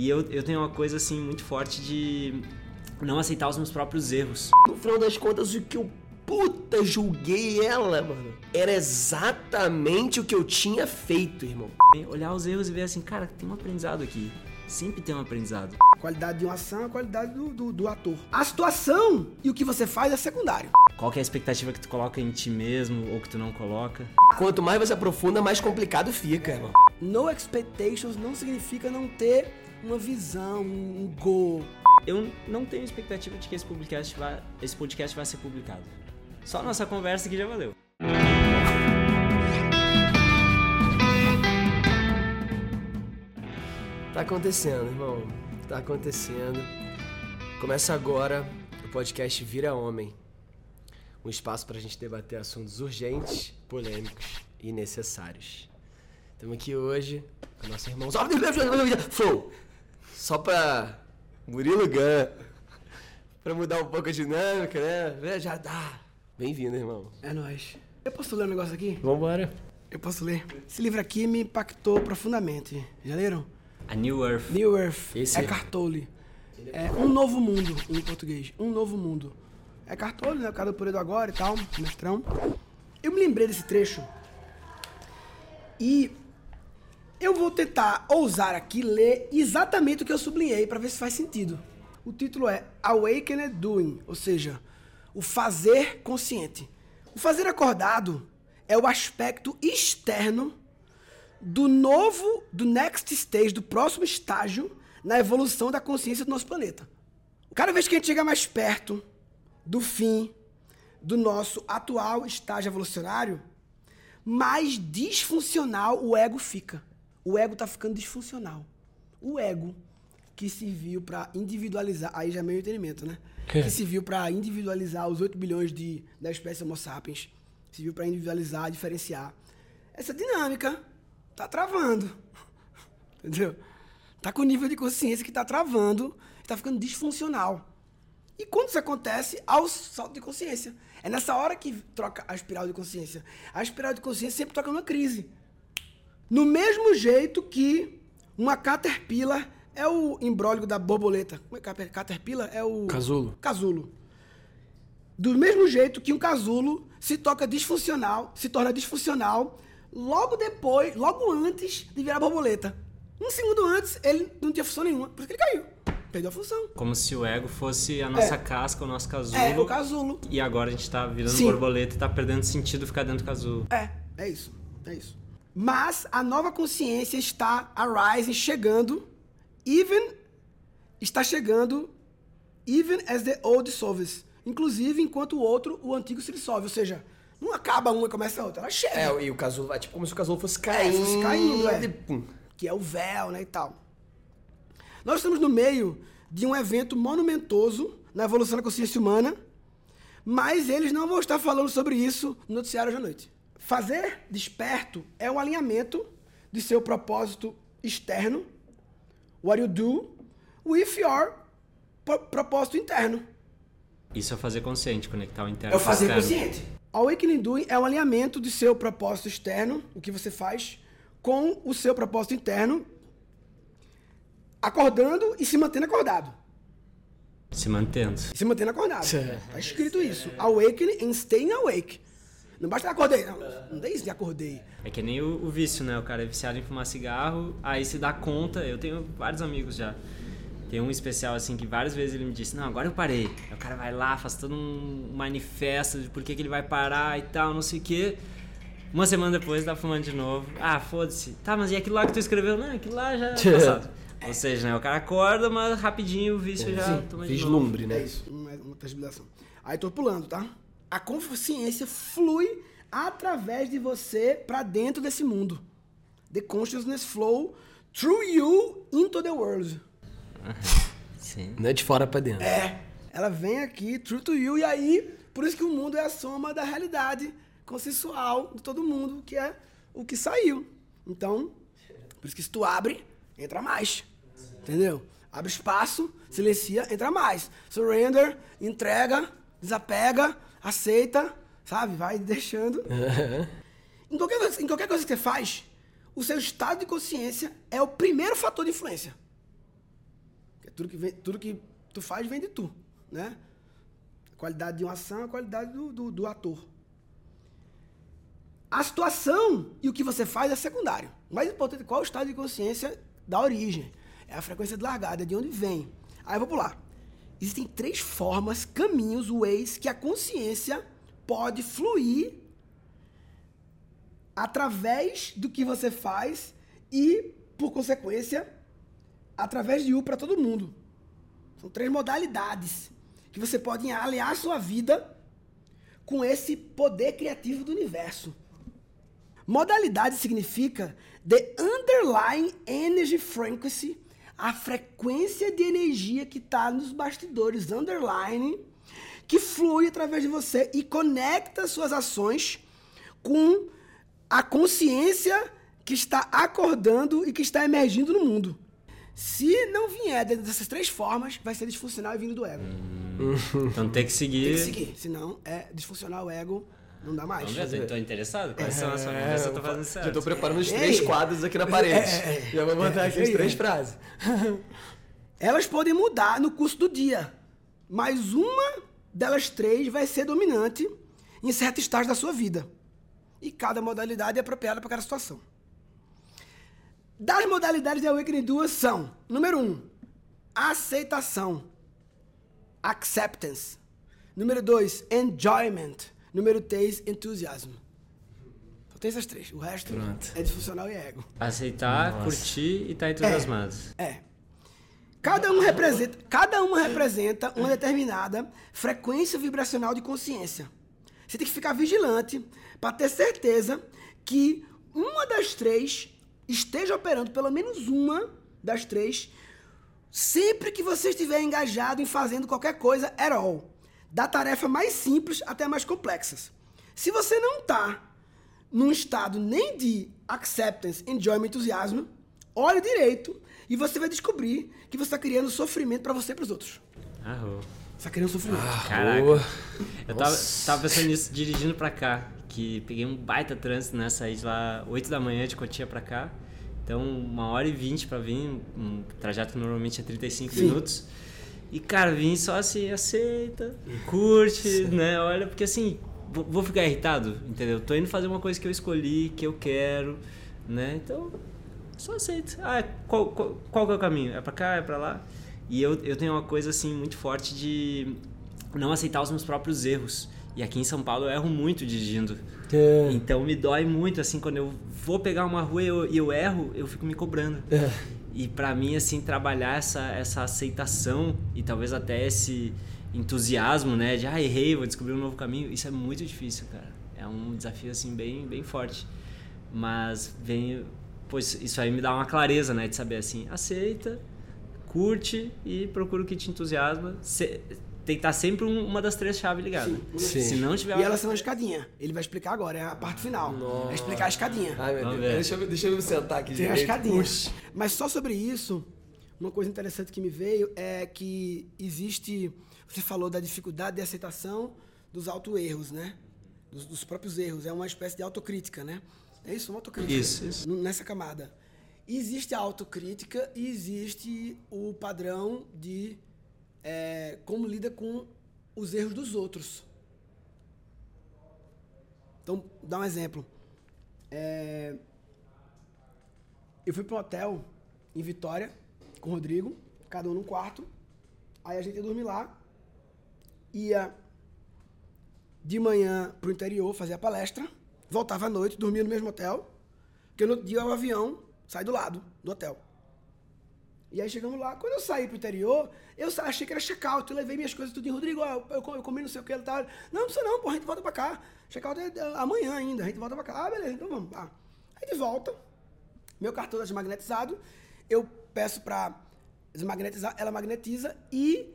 E eu, eu tenho uma coisa assim muito forte de não aceitar os meus próprios erros. No final das contas, o que eu puta julguei ela, mano, era exatamente o que eu tinha feito, irmão. Olhar os erros e ver assim, cara, tem um aprendizado aqui. Sempre tem um aprendizado. A qualidade de uma ação é a qualidade do, do, do ator. A situação e o que você faz é secundário. Qual que é a expectativa que tu coloca em ti mesmo ou que tu não coloca? Quanto mais você aprofunda, mais complicado fica, irmão. No expectations não significa não ter uma visão, um goal. Eu não tenho expectativa de que esse podcast vai, esse podcast vai ser publicado. Só nossa conversa aqui já valeu. Tá acontecendo, irmão. Tá acontecendo. Começa agora o podcast Vira Homem. Um espaço pra gente debater assuntos urgentes, polêmicos e necessários. Estamos aqui hoje com nosso irmão. Flow! Só pra Murilo Gun. Pra mudar um pouco a dinâmica, né? Já dá. Bem-vindo, irmão. É nóis. Eu posso ler um negócio aqui? Vambora. Eu posso ler. Esse livro aqui me impactou profundamente. Já leram? A New Earth. New Earth. Esse é é- Cartole. É Um Novo Mundo, em português. Um Novo Mundo. É Cartole, né? O cara do Poder do Agora e tal, mestrão. Eu me lembrei desse trecho. E eu vou tentar ousar aqui ler exatamente o que eu sublinhei para ver se faz sentido. O título é Awakened Doing, ou seja, o fazer consciente. O fazer acordado é o aspecto externo do novo, do next stage, do próximo estágio na evolução da consciência do nosso planeta. Cada vez que a gente chega mais perto do fim do nosso atual estágio evolucionário, mais disfuncional o ego fica. O ego tá ficando disfuncional. O ego que se viu para individualizar, aí já é meu entendimento, né? Que se viu para individualizar os 8 bilhões de, da espécie Homo sapiens, se viu para individualizar, diferenciar. Essa dinâmica tá travando. Entendeu? Tá com nível de consciência que tá travando, tá ficando disfuncional. E quando isso acontece, há o salto de consciência. É nessa hora que troca a espiral de consciência. A espiral de consciência sempre toca numa crise. No mesmo jeito que uma caterpillar é o embróligo da borboleta. Como é é? Caterpillar é o... Casulo. Casulo. Do mesmo jeito que um casulo se toca disfuncional, se torna disfuncional logo depois, logo antes de virar borboleta. Um segundo antes, ele não tinha função nenhuma, por isso que ele caiu. Perdeu a função. Como se o ego fosse a nossa casca, o nosso casulo. É, o casulo. E agora a gente tá virando Sim. borboleta e tá perdendo sentido ficar dentro do casulo. É, é isso. É isso. Mas a nova consciência está arising, chegando, even está chegando, even as the old dissolves. Inclusive, enquanto o outro, o antigo se dissolve. Ou seja, não acaba uma e começa a outra. Ela chega. É, e o casulo vai tipo como se o casulo fosse É, caindo. fosse caindo, é. pum. que é o véu, né, e tal. Nós estamos no meio de um evento monumentoso na evolução da consciência humana, mas eles não vão estar falando sobre isso no noticiário hoje à noite. Fazer desperto é um alinhamento de seu propósito externo, what you do, with your pro- propósito interno. Isso é fazer consciente, conectar o interno É o o fazer externo. consciente. Awakening Doing é um alinhamento de seu propósito externo, o que você faz, com o seu propósito interno, acordando e se mantendo acordado. Se mantendo. Se mantendo acordado. É. Tá escrito isso. Awakening and staying awake. Não basta acordei, não. Não tem isso de acordei. É que nem o, o vício, né? O cara é viciado em fumar cigarro, aí se dá conta. Eu tenho vários amigos já. Tem um especial assim que várias vezes ele me disse: Não, agora eu parei. Aí o cara vai lá, faz todo um manifesto de por que, que ele vai parar e tal, não sei o quê. Uma semana depois tá fumando de novo. Ah, foda-se. Tá, mas e aquilo lá que tu escreveu? Não, aquilo lá já é passado. Ou seja, né? O cara acorda, mas rapidinho o vício já Sim, toma de novo. Vislumbre, É né? isso. Uma, uma transbilação. Aí tô pulando, tá? A consciência flui através de você pra dentro desse mundo. The consciousness flow through you into the world. Sim. Não é de fora pra dentro. É. Ela vem aqui, true to you, e aí, por isso que o mundo é a soma da realidade consensual de todo mundo, que é o que saiu. Então, por isso que se tu abre, entra mais. Entendeu? Abre espaço, silencia, entra mais. Surrender, entrega, desapega, aceita, sabe? Vai deixando. Em qualquer, coisa- em qualquer coisa que você faz, o seu estado de consciência é o primeiro fator de influência. Tudo que, vem, tudo que tu faz vem de tu, né? A qualidade de uma ação, a qualidade do, do, do ator. A situação e o que você faz é secundário. O mais importante é qual é o estado de consciência da origem. É a frequência de largada, é de onde vem. Aí eu vou pular. Existem três formas, caminhos, ways que a consciência pode fluir através do que você faz e, por consequência, através de U para todo mundo. São três modalidades que você pode aliar sua vida com esse poder criativo do universo. Modalidade significa the underlying energy frequency, a frequência de energia que está nos bastidores, underline, que flui através de você e conecta suas ações com a consciência que está acordando e que está emergindo no mundo. Se não vier dessas três formas, vai ser disfuncional e vindo do ego. Hum. Então tem que seguir. Tem que seguir. Senão é disfuncional o ego, não dá mais. Vamos ver, tô interessado? Quais são as ver se eu tô fazendo certo. Já tô preparando os três quadros aqui na parede. É, é, Já vou botar aqui as três frases. Elas podem mudar no curso do dia, mas uma delas três vai ser dominante em certo estágio da sua vida. E cada modalidade é apropriada para cada situação. Das modalidades de Awakening duas são: número um, aceitação, acceptance. Número dois, enjoyment. Número três, entusiasmo. Só tem essas três. O resto Pronto. é disfuncional e ego. Aceitar, Nossa. curtir e estar tá entusiasmado. É. é. Cada um representa, cada uma representa uma determinada frequência vibracional de consciência. Você tem que ficar vigilante para ter certeza que uma das três esteja operando, pelo menos uma das três, sempre que você estiver engajado em fazendo qualquer coisa at all. Da tarefa mais simples até a mais complexas. Se você não está num estado nem de acceptance, enjoyment, entusiasmo, olhe direito e você vai descobrir que você está criando sofrimento para você e para os outros. Arro. Você está criando sofrimento. Ah, Caraca. Eu tava, tava, pensando nisso dirigindo para cá, que peguei um baita trânsito, né? Saí de lá 8 da manhã de Cotia para cá. Então, uma hora e vinte para vir, um trajeto que normalmente é 35 Sim. minutos. E, cara, vim só assim, aceita, curte, Sim. né? Olha, porque assim, vou ficar irritado, entendeu? Tô indo fazer uma coisa que eu escolhi, que eu quero, né? Então, só aceita. Ah, qual, qual, qual que é o caminho? É pra cá, é pra lá? E eu, eu tenho uma coisa, assim, muito forte de não aceitar os meus próprios erros. E aqui em São Paulo eu erro muito dirigindo. É. Então me dói muito, assim, quando eu vou pegar uma rua e eu, eu erro, eu fico me cobrando. É. E para mim, assim, trabalhar essa, essa aceitação e talvez até esse entusiasmo, né? De, ah, errei, vou descobrir um novo caminho. Isso é muito difícil, cara. É um desafio, assim, bem, bem forte. Mas vem... Pois isso aí me dá uma clareza, né? De saber, assim, aceita, curte e procura o que te entusiasma. Tem que estar sempre uma das três chaves ligadas. Sim. Se não tiver. E elas são a escadinha. Ele vai explicar agora, é a parte final. Nossa. É explicar a escadinha. Ai, meu Deus. Deixa eu, deixa eu me sentar aqui. Tem a escadinha. Puxa. Mas só sobre isso, uma coisa interessante que me veio é que existe. Você falou da dificuldade de aceitação dos auto-erros, né? Dos, dos, próprios erros. É uma espécie de autocrítica, né? É isso, uma autocrítica. Isso, isso. Nessa camada. Existe a autocrítica e existe o padrão de é, como lida com os erros dos outros. Então, dá um exemplo. É, eu fui para um hotel em Vitória com o Rodrigo, cada um num quarto. Aí a gente ia dormir lá, ia de manhã pro interior fazer a palestra, voltava à noite, dormia no mesmo hotel, porque no outro dia o avião sai do lado do hotel. E aí chegamos lá. Quando eu saí pro interior, eu achei que era check-out. Eu levei minhas coisas tudo em Rodrigo, eu, eu, eu comi não sei o que. Tal. Não, não precisa não, a gente volta pra cá. Check-out é, é amanhã ainda, a gente volta pra cá. Ah, beleza, então vamos. Ah. Aí de volta, meu cartão é desmagnetizado. Eu peço pra desmagnetizar, ela magnetiza e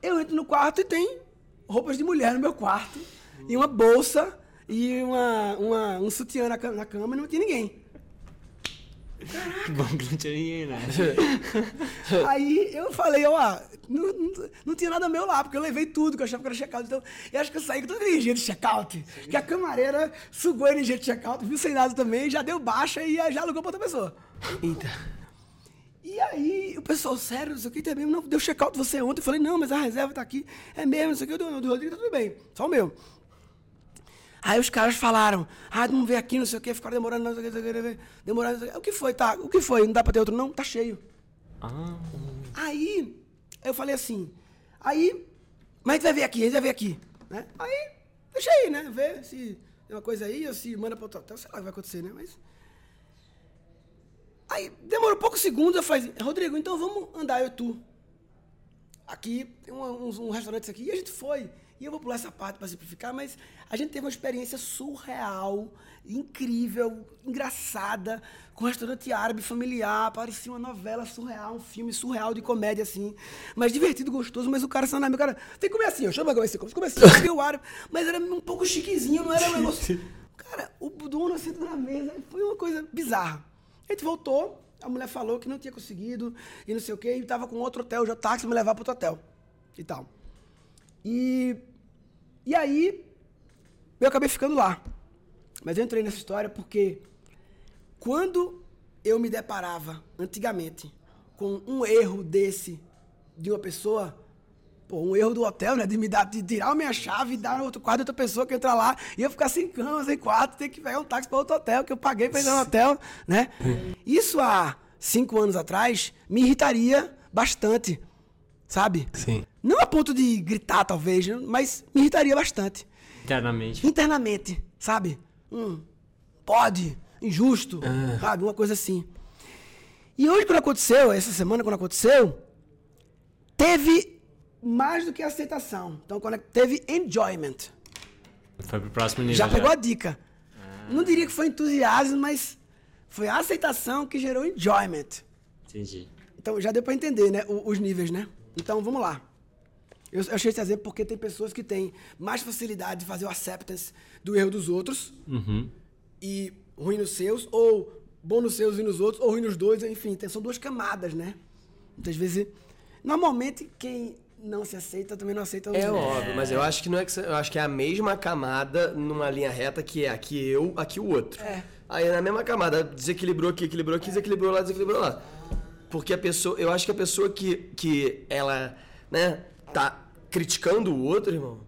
eu entro no quarto e tem roupas de mulher no meu quarto. E uma bolsa e uma, uma, um sutiã na, na cama e não tinha ninguém. Que bom que não tinha ninguém, né? Aí eu falei, ó, não, não, não, tinha nada meu lá, porque eu levei tudo que eu achava que era check-out. Então, eu acho que eu saí com toda a energia de check-out. Que a camareira sugou a energia de check-out, viu sem nada também, já deu baixa e já alugou pra outra pessoa. Eita. E aí, o pessoal, sério, não sei o que, é mesmo, não, deu check-out você ontem. Eu falei, não, mas a reserva tá aqui. É mesmo, não sei o do, do Rodrigo tá tudo bem, só o meu. Aí os caras falaram, ah, não vem aqui, não sei o que, ficaram demorando, não sei o que, demorando, não sei o que. O que foi, tá? O que foi? Não dá pra ter outro? Não, tá cheio. Ah, Aí, eu falei assim, aí, mas a gente vai ver aqui, a gente vai ver aqui. Né? Aí, deixa aí, né? Ver se tem uma coisa aí, ou se manda para outro hotel, sei lá o que vai acontecer, né? Mas. Aí, demorou poucos segundos, eu falei, Rodrigo, então vamos andar eu e tu. Aqui, tem um, um, um restaurante aqui, e a gente foi. E eu vou pular essa parte para simplificar, mas a gente teve uma experiência surreal, incrível, engraçada, com um restaurante árabe familiar, parecia uma novela surreal, um filme surreal de comédia, assim. Mas divertido, gostoso, mas o cara só na minha cara, tem que comer assim, ó, chama eu esse comer assim, eu o árabe, mas era um pouco chiquezinho, não era um negócio... Cara, o dono sentou na mesa, foi uma coisa bizarra. A gente voltou, a mulher falou que não tinha conseguido, e não sei o quê, e tava com outro hotel, já táxi me levar para outro hotel, e tal. E, e aí, eu acabei ficando lá. Mas eu entrei nessa história porque quando eu me deparava antigamente com um erro desse de uma pessoa, pô, um erro do hotel, né? De me dar, de tirar a minha chave e dar no outro quarto de outra pessoa que entra lá e eu ficar sem cama, sem quarto, ter que pegar um táxi para outro hotel que eu paguei para ir no hotel, né? Isso há cinco anos atrás me irritaria bastante, sabe? Sim. Não a ponto de gritar, talvez, mas me irritaria bastante. internamente. Internamente, sabe? Hum, pode, injusto, sabe? Uma coisa assim. E hoje, quando aconteceu, essa semana, quando aconteceu, teve mais do que aceitação. Então, quando teve enjoyment. Foi pro próximo nível. Já pegou a dica. Não diria que foi entusiasmo, mas foi a aceitação que gerou enjoyment. Entendi. Então já deu pra entender, né? Os níveis, né? Então vamos lá. Eu eu achei esse exemplo porque tem pessoas que têm mais facilidade de fazer o acceptance do erro dos outros Uhum. e ruim nos seus, ou bom nos seus e nos outros, ou ruim nos dois, enfim, tem- são duas camadas, né? Muitas vezes. Normalmente, quem não se aceita também não aceita os É outros. óbvio, mas eu acho que não é que eu acho que é a mesma camada numa linha reta que é aqui eu, aqui o outro. É. Aí na mesma camada, desequilibrou aqui, equilibrou aqui, desequilibrou lá, desequilibrou lá. Porque a pessoa, eu acho que a pessoa que, que ela, né, tá criticando o outro, irmão,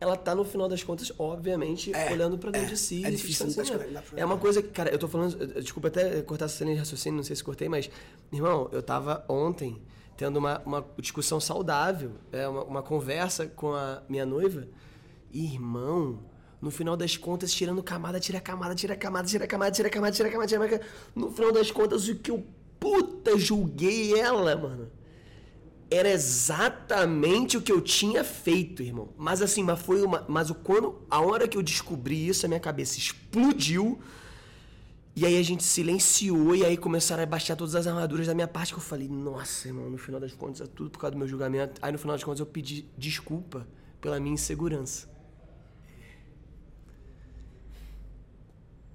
ela tá no final das contas, obviamente, É, olhando pra dentro é. de si. É e difícil, assim, né? pra- É uma coisa que, cara, eu tô falando, eh, desculpa até cortar essa linha de raciocínio, não sei se cortei, mas, irmão, eu tava ontem tendo uma, uma discussão saudável, é, uma, uma conversa com a minha noiva, e, irmão, no final das contas, tirando camada, tira camada, tira camada, tira camada, tira camada, tira camada, tira camada. No final das contas, o que eu puta julguei ela, mano. Era exatamente o que eu tinha feito, irmão. Mas assim, mas foi uma. Mas o quando. A hora que eu descobri isso, a minha cabeça explodiu. E aí a gente silenciou e aí começaram a baixar todas as armaduras da minha parte que eu falei, nossa, irmão, no final das contas é tudo por causa do meu julgamento. Aí no final das contas eu pedi desculpa pela minha insegurança.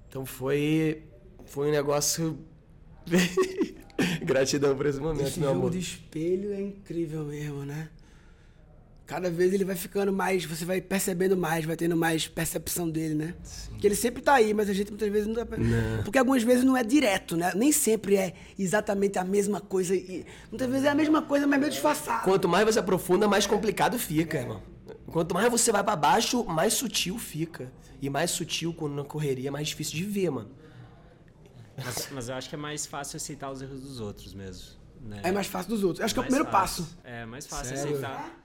Então foi. Foi um negócio. Gratidão por esse momento, Esse meu jogo amor. de espelho é incrível mesmo, né? Cada vez ele vai ficando mais, você vai percebendo mais, vai tendo mais percepção dele, né? Que ele sempre tá aí, mas a gente muitas vezes não dá pra... Porque algumas vezes não é direto, né? Nem sempre é exatamente a mesma coisa. E muitas vezes é a mesma coisa, mas meio disfarçado. Quanto mais você aprofunda, mais complicado fica, irmão. Quanto mais você vai pra baixo, mais sutil fica. E mais sutil, quando na correria, é mais difícil de ver, mano. Mas, mas eu acho que é mais fácil aceitar os erros dos outros mesmo. Né? É mais fácil dos outros. Acho que é o primeiro fácil. passo. É, mais fácil Sério? aceitar.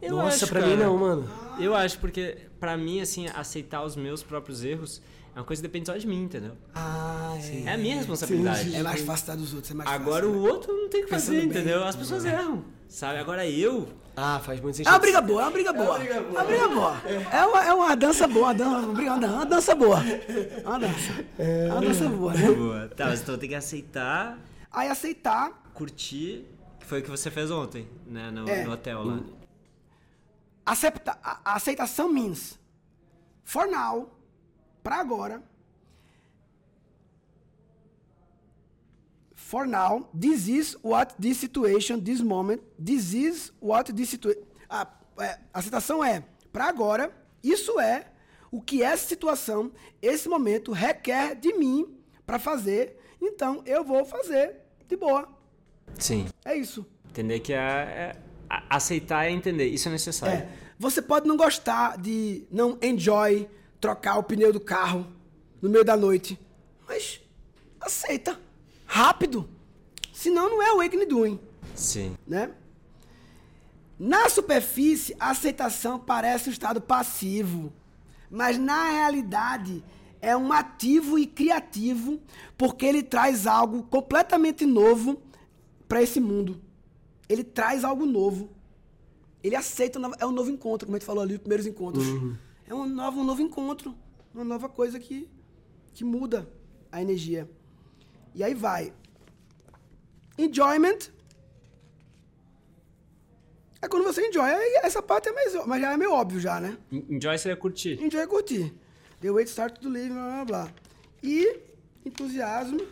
Eu Nossa, acho, pra mim cara. não, mano. Eu acho, porque pra mim, assim, aceitar os meus próprios erros é uma coisa que depende só de mim, entendeu? Ah, é. É a minha responsabilidade. É mais fácil estar dos outros, é mais Agora fácil. o outro não tem o que Pensando fazer, bem. entendeu? As pessoas erram, sabe? Agora eu, Ah, faz muito É sentido. uma briga boa, é uma briga boa. É uma briga boa. É uma, é uma dança boa, uma dança, uma dança boa. É uma dança. É uma dança boa, né? Boa. Tá, mas então tem que aceitar, Aí aceitar, curtir, que foi o que você fez ontem, né? No, É. no hotel lá. acepta, a, a aceitação means for now, pra agora, for now, this is what this situation, this moment, this is what this situation. A, é, a aceitação é pra agora, isso é o que essa situação, esse momento requer de mim pra fazer, então eu vou fazer de boa. Sim. É isso. Entender que é, é- aceitar é entender. Isso é necessário. É. Você pode não gostar de não enjoy trocar o pneu do carro no meio da noite, mas aceita. Rápido. Senão não é awakening doing, Sim. né? Na superfície, a aceitação parece um estado passivo, mas na realidade é um ativo e criativo, porque ele traz algo completamente novo para esse mundo. Ele traz algo novo. Ele aceita, o é um novo encontro, como a gente falou ali, os primeiros encontros. É um novo, um novo encontro, uma nova coisa que, que muda a energia. E aí vai. Enjoyment é quando você enjoy. Essa parte é mais, mas já é meio óbvio já, né? En- Enjoy seria curtir. Enjoy é curtir. The way to start to live, blá blá blá. E entusiasmo,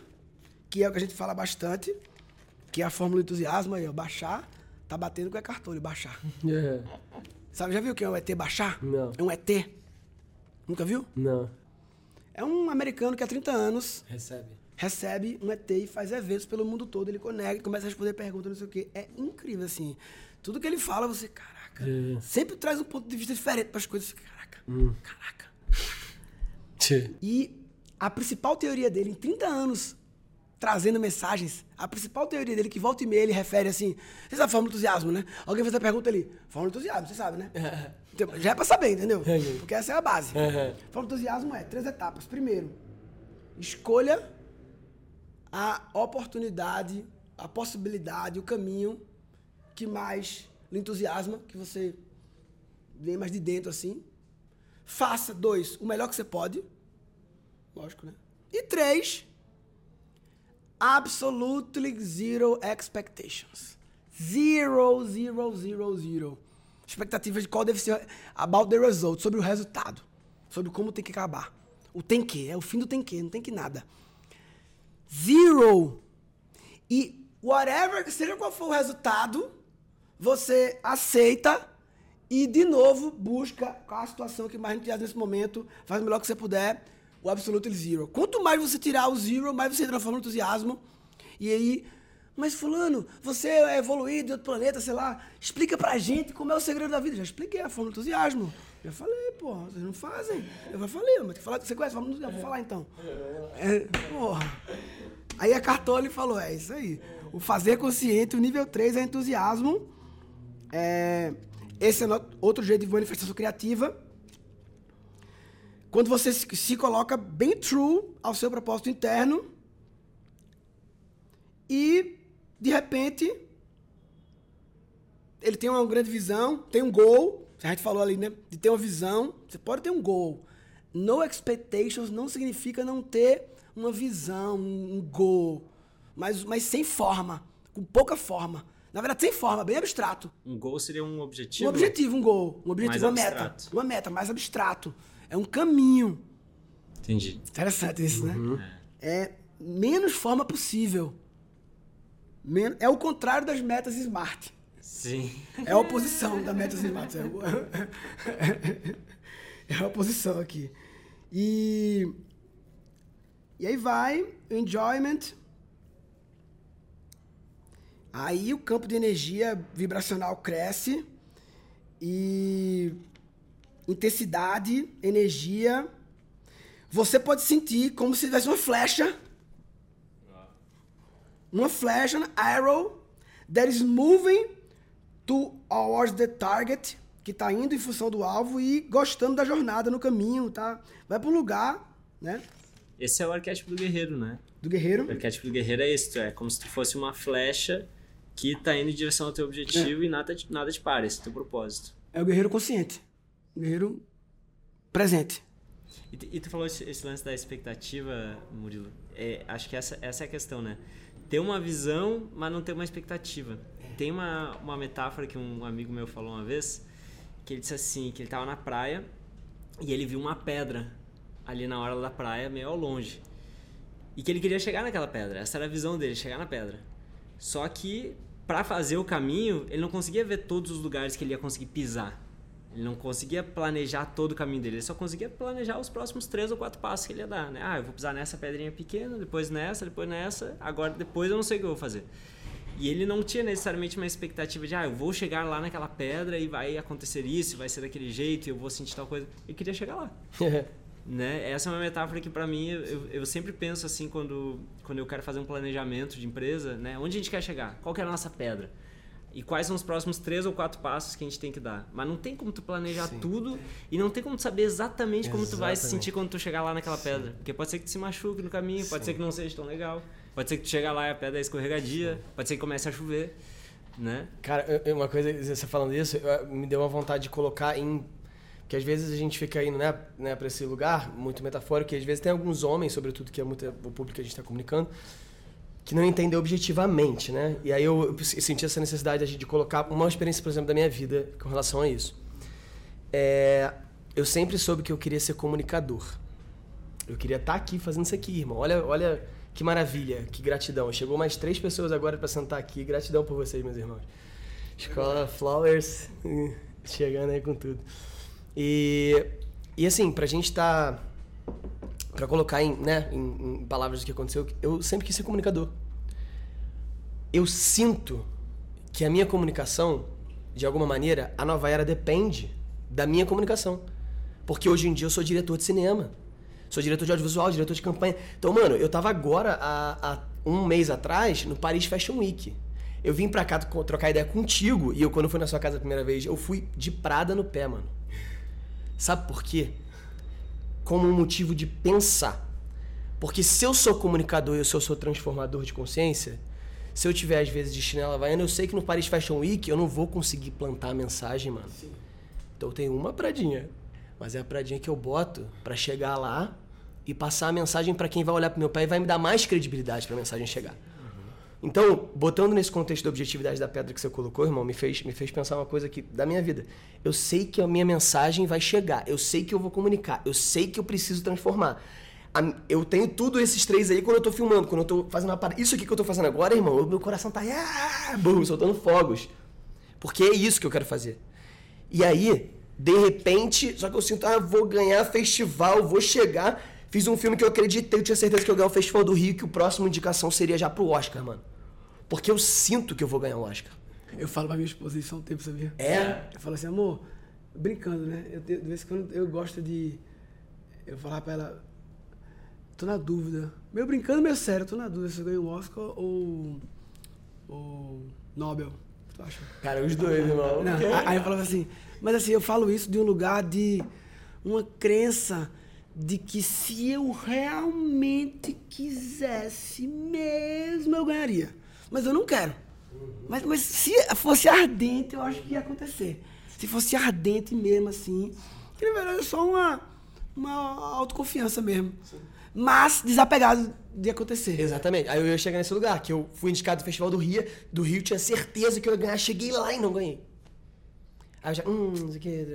que é o que a gente fala bastante, que é a fórmula do entusiasmo aí, ó, baixar, tá batendo com é cartolho, baixar. É. Sabe, já viu o que é o ET baixar? Não. É um ET. Nunca viu? Não. É um americano que há 30 anos Recebe. recebe um ET e faz eventos pelo mundo todo. Ele conecta, começa a responder perguntas, não sei o quê. É incrível, assim. Tudo que ele fala, você, caraca, É. sempre traz um ponto de vista diferente para as coisas. Caraca, Hum. caraca. Tchê. E a principal teoria dele, em 30 anos, trazendo mensagens, a principal teoria dele, que volta e meia ele refere assim, você sabe a fórmula do entusiasmo, né? Alguém fez a pergunta ali, fórmula do entusiasmo, você sabe, né? Então, Já é pra saber, entendeu? É. Porque essa é a base. Uhum. Fórmula do entusiasmo é três etapas. Primeiro, escolha a oportunidade, a possibilidade, o caminho que mais lhe entusiasma, que você vem mais de dentro assim. Faça, dois, o melhor que você pode. Lógico, né? E três, absolutely zero expectations. Zero, zero, zero, zero. Expectativas de qual deve ser about the result, sobre o resultado, sobre como tem que acabar. O tem que, é o fim do tem que, não tem que nada. Zero. E whatever, seja qual for o resultado, você aceita e de novo busca qual a situação que mais entusiasma nesse momento, faz o melhor que você puder, o absolute zero. Quanto mais você tirar o zero, mais você transforma no entusiasmo. E aí, mas fulano, você é evoluído de outro planeta, sei lá, explica pra gente como é o segredo da vida. Já expliquei a fórmula do entusiasmo. Já falei, pô, vocês não fazem. Eu já falei, mas tem que falar, você conhece a fórmula do entusiasmo? Vou falar então. É, porra. Aí a Cartoli falou, é isso aí. O fazer consciente, o nível 3 é entusiasmo. É, esse é outro jeito de manifestação criativa. Quando você se, coloca bem true ao seu propósito interno e, de repente, ele tem uma grande visão, tem um goal. A gente falou ali, né? De ter uma visão. Você pode ter um goal. No expectations não significa não ter uma visão, um goal. Mas, mas sem forma. Com pouca forma. Na verdade, sem forma, bem abstrato. Um gol seria um objetivo. Um objetivo, um gol. Um objetivo, Mais uma meta. abstrato. Uma meta, mais abstrato. É um caminho. Entendi. Interessante isso, né? Uhum. É menos forma possível. Men- É o contrário das metas smart. Sim. É a oposição da metas smart. É, é a oposição aqui. E, e aí vai, enjoyment. Aí o campo de energia vibracional cresce e intensidade, energia. Você pode sentir como se tivesse uma flecha. Uma flecha, um arrow, that is moving towards the target, que tá indo em função do alvo e gostando da jornada no caminho, tá? Vai para um lugar, né? Esse é o arquétipo do guerreiro, né? Do guerreiro. O arquétipo do guerreiro é isso, é como se tu fosse uma flecha que tá indo em direção ao teu objetivo e nada, te- nada te para, esse é o teu propósito. É o guerreiro consciente. O guerreiro presente. E, tu- e tu falou esse, esse lance da expectativa, Murilo. É, acho que essa, essa é a questão, né? Ter uma visão, mas não ter uma expectativa. Tem uma, uma metáfora que um amigo meu falou uma vez, que ele disse assim, que ele tava na praia e ele viu uma pedra ali na hora da praia, meio ao longe. E que ele queria chegar naquela pedra. Essa era a visão dele, chegar na pedra. Só que para fazer o caminho, ele não conseguia ver todos os lugares que ele ia conseguir pisar. Ele não conseguia planejar todo o caminho dele, ele só conseguia planejar os próximos três ou quatro passos que ele ia dar, né? Ah, eu vou pisar nessa pedrinha pequena, depois nessa, depois nessa, agora depois eu não sei o que eu vou fazer. E ele não tinha necessariamente uma expectativa de, ah, eu vou chegar lá naquela pedra e vai acontecer isso, vai ser daquele jeito, e eu vou sentir tal coisa. Ele queria chegar lá. né? Essa é uma metáfora que para mim eu, eu sempre penso assim quando quando eu quero fazer um planejamento de empresa, né? Onde a gente quer chegar? Qual que é a nossa pedra? E quais são os próximos três ou quatro passos que a gente tem que dar? Mas não tem como tu planejar Sim. tudo e não tem como tu saber exatamente, exatamente, como tu vai se sentir quando tu chegar lá naquela Sim. pedra. Porque pode ser que tu se machuque no caminho, Sim. pode ser que não seja tão legal, pode ser que tu chega lá e a pedra é escorregadia, pode ser que comece a chover, né? Cara, uma coisa, você falando isso, me deu uma vontade de colocar em que às vezes a gente fica indo né, né, para esse lugar muito metafórico, que às vezes tem alguns homens, sobretudo que é muito o público que a gente está comunicando, que não entendem objetivamente, né? E aí eu, eu senti essa necessidade de colocar uma experiência, por exemplo, da minha vida com relação a isso. É, eu sempre soube que eu queria ser comunicador. Eu queria estar tá aqui fazendo isso aqui, irmão. Olha, olha que maravilha, que gratidão. Chegou mais três pessoas agora para sentar aqui. Gratidão por vocês, meus irmãos. Escola Flowers chegando aí com tudo. E, e assim, pra gente estar. Tá, pra colocar em, né, em, em palavras o que aconteceu, eu sempre quis ser comunicador. Eu sinto que a minha comunicação, de alguma maneira, a nova era depende da minha comunicação. Porque hoje em dia eu sou diretor de cinema. Sou diretor de audiovisual, diretor de campanha. Então, mano, eu tava agora, há, há um mês atrás, no Paris Fashion Week. Eu vim pra cá trocar ideia contigo, e eu, quando fui na sua casa a primeira vez, eu fui de Prada no pé, mano. Sabe por quê? Como um motivo de pensar. Porque se eu sou comunicador e se eu sou transformador de consciência, se eu tiver às vezes de chinela havaiana, eu sei que no Paris Fashion Week eu não vou conseguir plantar a mensagem, mano. Sim. Então eu tenho uma pradinha, mas é a pradinha que eu boto para chegar lá e passar a mensagem para quem vai olhar pro meu pé e vai me dar mais credibilidade para a mensagem chegar. Então, botando nesse contexto da objetividade da pedra que você colocou, irmão, me fez, me fez pensar uma coisa aqui da minha vida. Eu sei que a minha mensagem vai chegar, eu sei que eu vou comunicar, eu sei que eu preciso transformar. Eu tenho tudo esses três aí quando eu tô filmando, quando eu tô fazendo a parada. Isso aqui que eu tô fazendo agora, irmão, meu coração tá ah, soltando fogos. Porque é isso que eu quero fazer. E aí, de repente, só que eu sinto, ah, vou ganhar festival, vou chegar. Fiz um filme que eu acreditei, eu tinha certeza que eu ia ganhar o Festival do Rio, que o próximo indicação seria já pro Oscar, mano. Porque eu sinto que eu vou ganhar o Oscar. Eu falo pra minha esposa isso há um tempo, sabia? É? Eu falo assim, amor, brincando, né? Eu, de vez em quando eu gosto de. Eu falar pra ela, tô na dúvida. Meio brincando, meio sério, tô na dúvida se eu ganho o Oscar ou. ou. Nobel. Tu acha? Cara, os dois, irmão. Não, aí eu falava assim, mas assim, eu falo isso de um lugar de uma crença de que se eu realmente quisesse mesmo, eu ganharia. Mas eu não quero. Mas, mas se fosse ardente, eu acho que ia acontecer. Se fosse ardente mesmo, assim, que na verdade é só uma, uma autoconfiança mesmo. Mas desapegado de acontecer. Exatamente. Aí eu ia chegar nesse lugar, que eu fui indicado no Festival do Rio, do Rio, tinha certeza que eu ia ganhar, cheguei lá e não ganhei. Aí eu já, hum, não sei o que.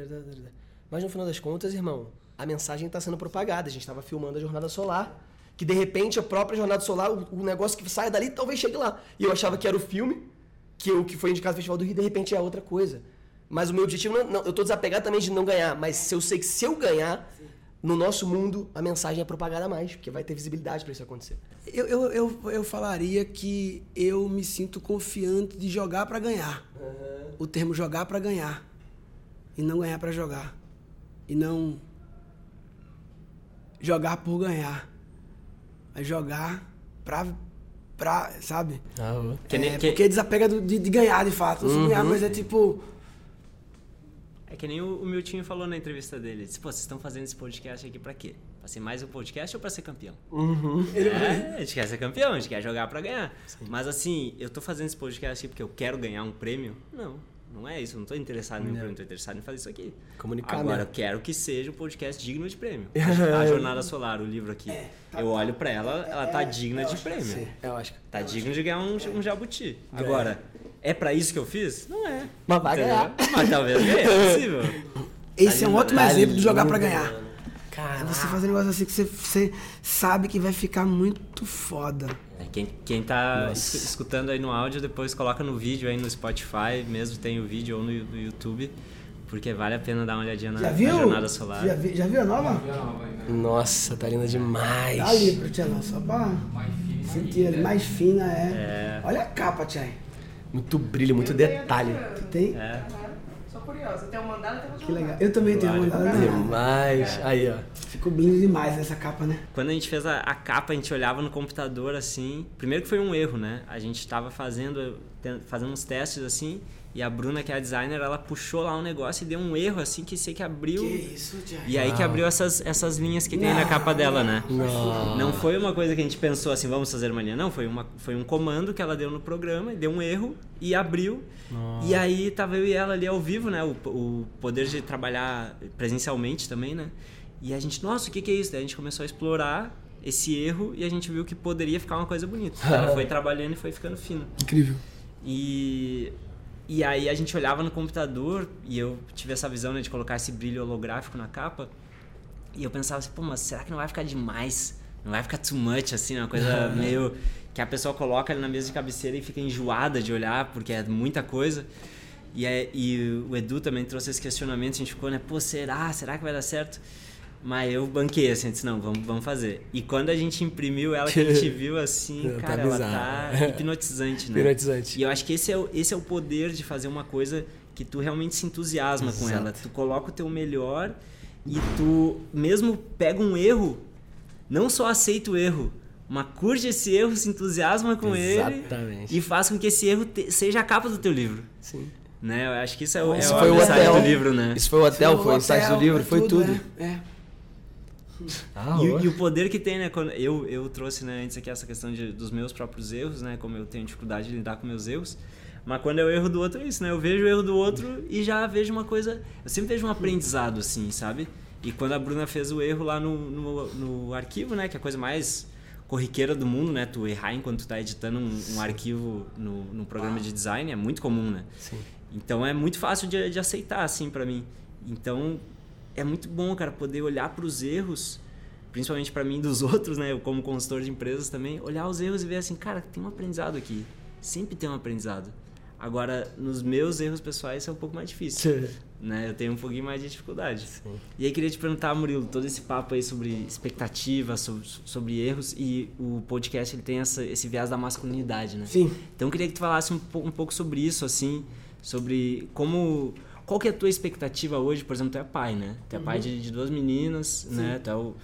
Mas no final das contas, irmão, a mensagem está sendo propagada. A gente estava filmando a jornada solar que de repente a própria Jornada Solar, o, o, negócio que sai dali, talvez chegue lá. E eu achava que era o filme, que o que foi indicado no Festival do Rio, de repente é outra coisa. Mas o meu objetivo, não, não, eu estou desapegado também de não ganhar, mas se eu sei que se eu ganhar, Sim. no nosso mundo, a mensagem é propagada mais, porque vai ter visibilidade para isso acontecer. Eu, eu, eu, eu, falaria que eu me sinto confiante de jogar para ganhar. Uhum. O termo jogar para ganhar. E não ganhar para jogar. E não jogar por ganhar a jogar pra. pra sabe? Ah, que, é, que... Porque desapega do, de, de, ganhar de fato. Uhum. ganhar, mas é tipo. É que nem o, o Miltinho falou na entrevista dele. Disse, Pô, vocês estão fazendo esse podcast aqui pra quê? Pra ser mais um podcast ou pra ser campeão? Uhum. É, a gente quer ser campeão, a gente quer jogar pra ganhar. Sim. Mas assim, eu tô fazendo esse podcast aqui porque eu quero ganhar um prêmio? Não. Não é isso, eu não estou interessado em nenhum prêmio, estou interessado em fazer isso aqui. Comunicar, Agora, né? eu quero que seja um podcast digno de prêmio. A Jornada Solar, o livro aqui. É, tá eu olho para ela, ela tá é, digna de prêmio. Sim, eu acho. Tá digna de ganhar um, um jabuti. Agora, é para isso que eu fiz? Não é. Mas vai ganhar. Mas talvez ganhe, é possível. Esse tá é um ótimo exemplo de jogar para ganhar. Cara, você fazer um negócio assim que você, você sabe que vai ficar muito foda. É, quem, quem tá Nossa. escutando aí no áudio, depois coloca no vídeo aí no Spotify, mesmo tem o vídeo ou no, no YouTube, porque vale a pena dar uma olhadinha na, na Jornada Solar. Já, vi, já viu a nova? Nossa, tá linda demais. Tá ali, Tchê, só pra sentir ali, mais fina é. é. Olha a capa, Tchê. Muito brilho, muito detalhe. Tem? É. Curiosa. Tem um mandado, tem um Que legal. Eu também tenho uma mandada. Demais. Aí, ó. Ficou lindo demais essa capa, né? Quando a gente fez a, a capa, a gente olhava no computador assim. Primeiro que foi um erro, né? A gente tava fazendo, fazendo uns testes assim. E a Bruna, que é a designer, ela puxou lá um negócio e deu um erro assim que sei que abriu. Que isso, Jack. E aí que abriu essas, essas linhas que tem na capa dela, né? Não. Não foi uma coisa que a gente pensou assim, vamos fazer uma linha. Não, foi, uma, foi um comando que ela deu no programa, e deu um erro e abriu. E aí tava eu e ela ali ao vivo, né? O, o poder de trabalhar presencialmente também, né? E a gente, nossa, o que, que é isso? Daí a gente começou a explorar esse erro e a gente viu que poderia ficar uma coisa bonita. Ela foi trabalhando e foi ficando fino. Incrível. E, e aí a gente olhava no computador e eu tive essa visão né, de colocar esse brilho holográfico na capa. E eu pensava assim, pô, mas será que não vai ficar demais? Não vai ficar too much, assim, uma coisa meio. que a pessoa coloca ali na mesa de cabeceira e fica enjoada de olhar, porque é muita coisa. E, é, e o Edu também trouxe esse questionamento, a gente ficou, né, pô, será? Será que vai dar certo? Mas eu banquei, assim, disse, não, vamos, vamos fazer. E quando a gente imprimiu ela, que a gente viu, assim, Tá cara, ela bizarro. tá hipnotizante, né? Hipnotizante. E eu acho que esse é, o, esse é o poder de fazer uma coisa que tu realmente se entusiasma com ela. Tu coloca o teu melhor e tu mesmo pega um erro, não só aceita o erro, mas curte esse erro, se entusiasma com Exatamente. ele e faz com que esse erro te- seja a capa do teu livro. Sim. Né? Eu acho que isso é, o- é foi o mensagem hotel. do livro, né? Isso foi o hotel, foi o insight do livro, é foi tudo. É. é. Ah, E, e o poder que tem, né? Quando eu, eu trouxe né, antes aqui essa questão de, dos meus próprios erros, né? Como eu tenho dificuldade de lidar com meus erros. Mas quando é o erro do outro, é isso, né? Eu vejo o erro do outro e já vejo uma coisa. Eu sempre vejo um aprendizado, assim, sabe? E quando a Bruna fez o erro lá no, no, no arquivo, né? Que é a coisa mais corriqueira do mundo, né? Tu errar enquanto tu tá editando um, um arquivo no, no programa de design é muito comum, né? Sim. Então é muito fácil de, de aceitar, assim, pra mim. Então é muito bom, cara, poder olhar pros erros, principalmente pra mim dos outros, né? Eu como consultor de empresas também, olhar os erros e ver assim, cara, tem um aprendizado aqui. Sempre tem um aprendizado. Agora, nos meus erros pessoais isso é um pouco mais difícil, né? Eu tenho um pouquinho mais de dificuldade. Sim. E aí queria te perguntar, Murilo, todo esse papo aí sobre expectativa, sobre, sobre erros e o podcast ele tem essa, esse viés da masculinidade, né? Sim. Então eu queria que tu falasse um, um pouco sobre isso, assim, sobre como. Qual que é a tua expectativa hoje? Por exemplo, tu é pai, né? Tu é pai de, de duas meninas, né? Tu é o-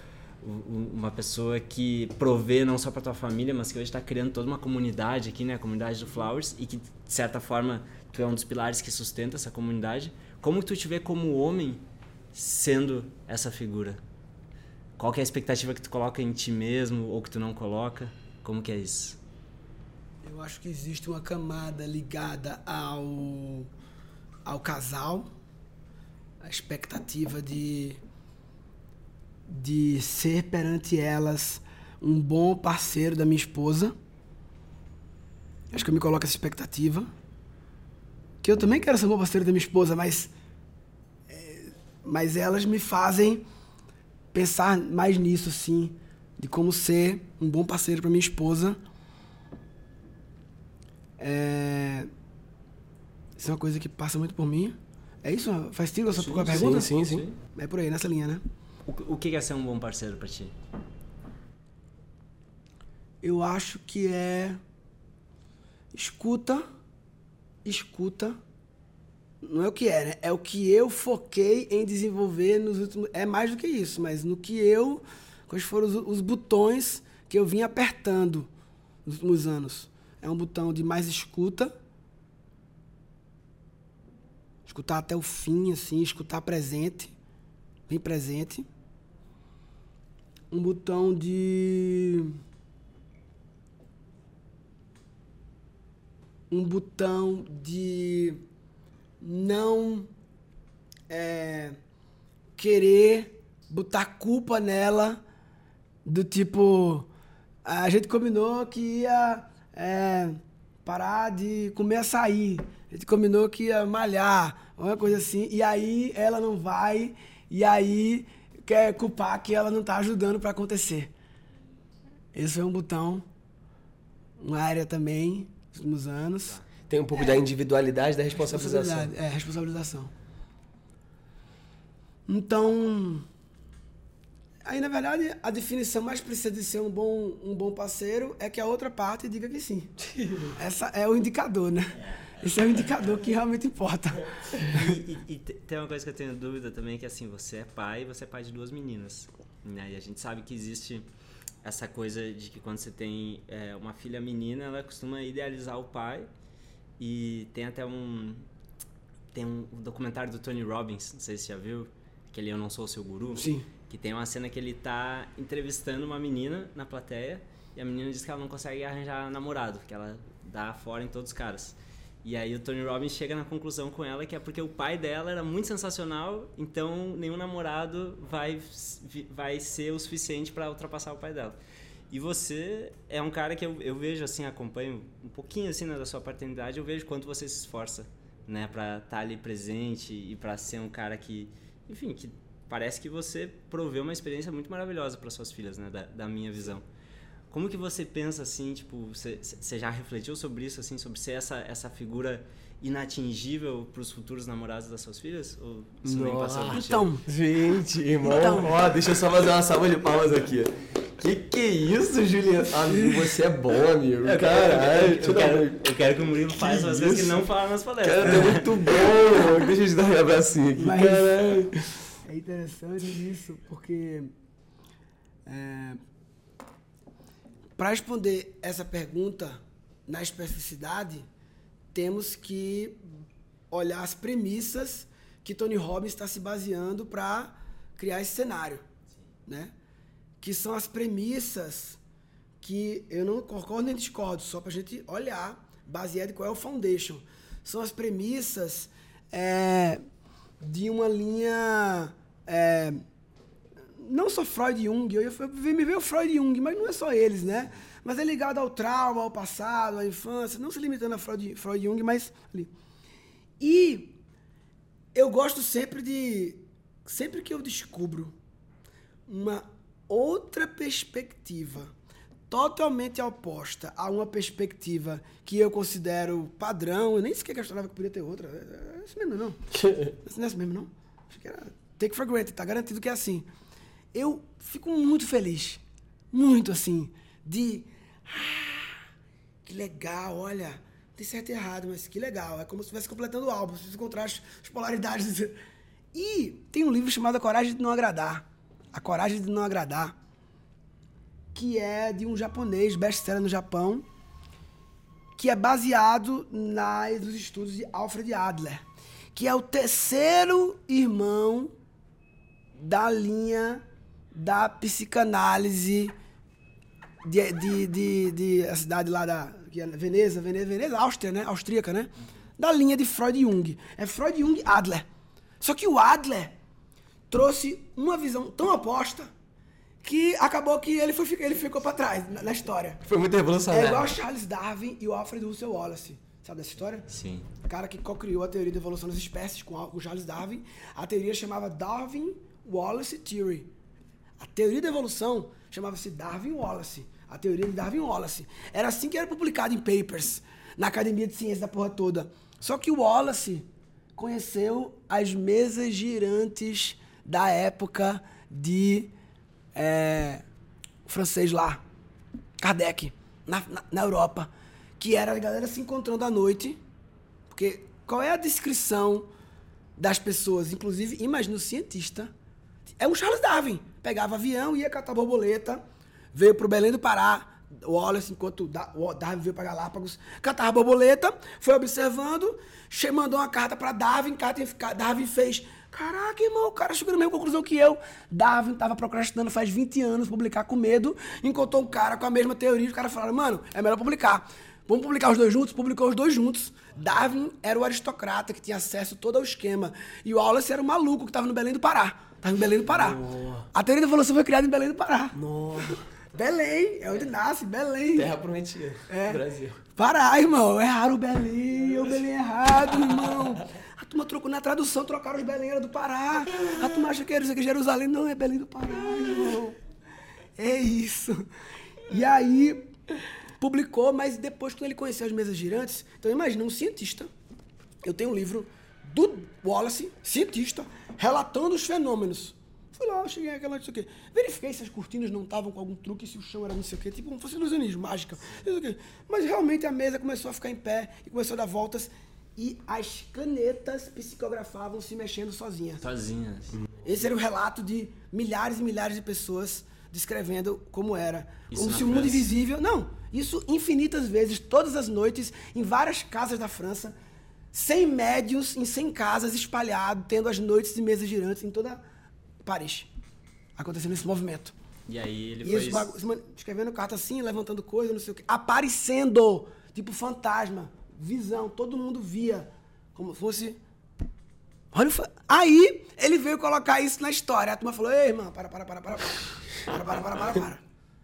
o- uma pessoa que provê não só para tua família, mas que hoje está criando toda uma comunidade aqui, né? A comunidade do Flowers e que, de certa forma, tu é um dos pilares que sustenta essa comunidade. Como tu te vê como homem sendo essa figura? Qual que é a expectativa que tu coloca em ti mesmo ou que tu não coloca? Como que é isso? Eu acho que existe uma camada ligada ao, ao casal, a expectativa de, de ser perante elas um bom parceiro da minha esposa. Acho que eu me coloco essa expectativa. Que eu também quero ser um bom parceiro da minha esposa, mas. é, mas elas me fazem pensar mais nisso, sim. De como ser um bom parceiro para minha esposa. É... Isso é uma coisa que passa muito por mim. É isso? Faz sentido a sua Sim, pergunta? Sim, sim, sim. É por aí, nessa linha, né? O, o que é ser um bom parceiro pra ti? Eu acho que é escuta, escuta. Não é o que é, né? É o que eu foquei em desenvolver nos últimos. É mais do que isso, mas no que eu. Quais foram os, os botões que eu vim apertando nos últimos anos? É um botão de mais escuta. Escutar até o fim, assim, escutar presente. Bem presente. Um botão de. um botão de não é, querer botar culpa nela do tipo a gente combinou que ia é, parar de comer açaí a gente combinou que ia malhar uma coisa assim e aí ela não vai e aí quer culpar que ela não tá ajudando para acontecer esse é um botão uma área também nos últimos anos Tem um pouco da individualidade, da responsabilização. Responsabilidade, É, responsabilização. Então, Aí, na verdade, a definição mais precisa de ser um bom, um bom parceiro é que a outra parte diga que sim. Essa é o indicador, né? Esse é o indicador que realmente importa. E, e- e te- tem uma coisa que eu tenho dúvida também, que assim, você é pai e você é pai de duas meninas. Né? E a gente sabe que existe essa coisa de que quando você tem é, uma filha menina, ela costuma idealizar o pai. E tem até um. Tem um documentário do Tony Robbins, não sei se você já viu, aquele Eu Não Sou Seu Guru. Sim. Que tem uma cena que ele tá entrevistando uma menina na plateia e a menina diz que ela não consegue arranjar namorado, que ela dá fora em todos os caras. E aí o Tony Robbins chega na conclusão com ela que é porque o pai dela era muito sensacional, então nenhum namorado vai, vai ser o suficiente para ultrapassar o pai dela. E você é um cara que eu, eu vejo assim, acompanho um pouquinho assim né, da sua paternidade, eu vejo quanto você se esforça, né, para estar ali presente e para ser um cara que, enfim, que parece que você proveu uma experiência muito maravilhosa para suas filhas, né, da, da minha visão. Como que você pensa assim, tipo, você, já refletiu sobre isso assim, sobre ser essa essa figura inatingível para os futuros namorados das suas filhas? Ou isso nem passou por? Então, Gente, irmão, Então. ó, deixa eu só fazer uma salva de palmas aqui. Que que é isso, Juliano? Amigo, você é bom, amigo. Eu quero, Caralho, eu, eu, quero, eu quero que o Murilo faça umas coisas que não fala nas palestras. Cara, tá muito bom, irmão. Deixa eu te dar um abracinho aqui. Mas- Caralho. É interessante isso, porque é, para responder essa pergunta na especificidade, temos que olhar as premissas que Tony Robbins está se baseando para criar esse cenário, né? Que são as premissas que eu não concordo nem discordo, só para a gente olhar, baseado em qual é o foundation. São as premissas é, de uma linha. é, não só Freud e Jung, eu, eu, me veio Freud e Jung, mas não é só eles, né? Mas é ligado ao trauma, ao passado, à infância, não se limitando a Freud, Freud e Jung, mas ali. E eu gosto sempre de. Sempre que eu descubro uma outra perspectiva totalmente oposta a uma perspectiva que eu considero padrão, eu nem sequer questionava que poderia ter outra. É é isso mesmo, não. Não é isso mesmo, não? Acho que era take for granted, tá garantido que é assim. Eu fico muito feliz, muito assim, de. Ah, que legal, olha. Tem certo e errado, mas que legal. É como se estivesse completando o álbum, se encontrar as, as polaridades. E tem um livro chamado A Coragem de Não Agradar. A Coragem de Não Agradar. Que é de um japonês, best-seller no Japão, que é baseado nas, nos estudos de Alfred Adler, que é o terceiro irmão da linha da psicanálise de, de, de, de a cidade lá da é Veneza, Veneza, Veneza, Áustria, né? Austríaca, né? Da linha de Freud e Jung. É Freud, Jung Adler. Só que o Adler trouxe uma visão tão oposta que acabou que ele, foi, ele ficou para trás na, na história. Foi muito É revolucionário. igual Charles Darwin e o Alfred Russel Wallace. Sabe dessa história? Sim. O cara que co-criou a teoria da evolução das espécies com o Charles Darwin. A teoria chamava Darwin-Wallace Theory. A teoria da evolução chamava-se Darwin-Wallace. A teoria de Darwin-Wallace. Era assim que era publicado em papers, na Academia de Ciências da porra toda. Só que o Wallace conheceu as mesas girantes da época de é, o francês lá, Kardec, na, na, na Europa, que era a galera se encontrando à noite, porque qual é a descrição das pessoas, inclusive, imagina o cientista, é um Charles Darwin, pegava avião, ia catar borboleta, veio pro Belém do Pará, o Wallace, enquanto o Darwin veio para Galápagos, catava borboleta, foi observando, mandou uma carta para Darwin, Darwin fez. Caraca, irmão, o cara chegou na mesma conclusão que eu. Darwin tava procrastinando faz 20 anos publicar com medo, encontrou um cara com a mesma teoria, os caras falaram, mano, é melhor publicar. Vamos publicar os dois juntos? Publicou os dois juntos. Darwin era o aristocrata que tinha acesso todo ao esquema. E o Wallace era o maluco que estava no Belém do Pará. Tava em Belém do Pará. A teoria da evolução foi criada em Belém do Pará. Belém, é onde nasce, Belém. Terra prometida. É. Brasil. Pará, irmão. Erraram o Belém, o Belém errado, irmão. A turma trocou na tradução, trocaram os Belém, era do Pará. A turma acha que era isso aqui, Jerusalém. Não, é Belém do Pará, irmão. É isso. E aí, publicou, mas depois, quando ele conheceu as mesas girantes, então imagina um cientista. Eu tenho um livro do Wallace, cientista, relatando os fenômenos. Fui lá, cheguei aquela não sei o quê. Verifiquei se as cortinas não estavam com algum truque, se o chão era não sei o quê, tipo como fosse ilusionismo, mágica. não sei o quê. Mas realmente a mesa começou a ficar em pé e começou a dar voltas e as canetas psicografavam se mexendo sozinhas. Sozinhas. Esse era o relato de milhares e milhares de pessoas descrevendo como era. Isso como se o mundo invisível. Não, isso infinitas vezes, todas as noites, em várias casas da França, sem médios, em 100 casas, espalhado, tendo as noites de mesas girantes em toda Paris. Acontecendo esse movimento. E aí ele E foi. bagu- escrevendo carta assim, levantando coisa, não sei o quê. Aparecendo, tipo fantasma, visão, todo mundo via. Como fosse. Olha Aí ele veio colocar isso na história. A turma falou: Ei, irmão, para, para, para, para, para. Para, para, para, para, para.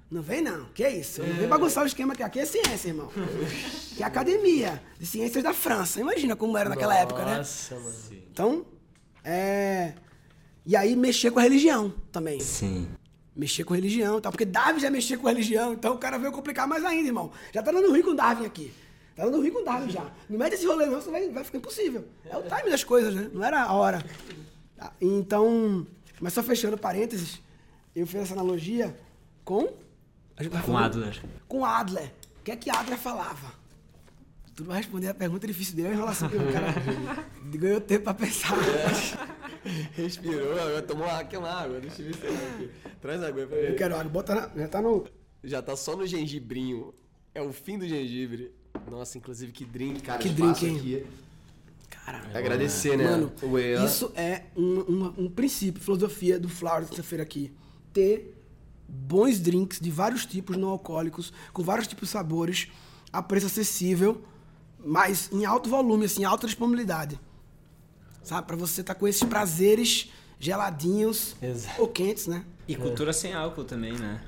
Não vem não, que é isso? Não vem bagunçar o esquema aqui. Aqui é ciência, irmão. Que é academia de ciências da França. Imagina como era naquela época, né? Nossa, mano. Então, é. E aí mexer com a religião também Sim. mexer com religião e tal. Porque Darwin já mexia com religião, então o cara veio complicar mais ainda, irmão. Já tá dando ruim com Darwin aqui. Tá dando ruim com Darwin já. Não mete esse rolê, não, senão vai, vai ficar impossível. É o time das coisas, né? Não era a hora. Tá, Então, mas só fechando parênteses, eu fiz essa analogia com. Com Adler. Com Adler. O que é que Adler falava? Tu não vai responder a pergunta difícil dele, é a enrolação que o cara ganhou tempo pra pensar. Respirou, agora tomou uma água, deixa eu ver se aqui. Traz água aí pra ele. Eu quero água, bota na, já tá no. Já tá só no gengibrinho. É o fim do gengibre. Nossa, inclusive que drink, cara. Que drink, hein? aqui. Caralho. Agradecer, né? Mano, isso é um, um, um princípio, filosofia do Flower de feira aqui. Ter bons drinks de vários tipos não alcoólicos, com vários tipos de sabores, a preço acessível, mas em alto volume, assim, alta disponibilidade. Sabe? Pra você estar com esses prazeres geladinhos Exato. ou quentes, né? E cultura sem álcool também, né?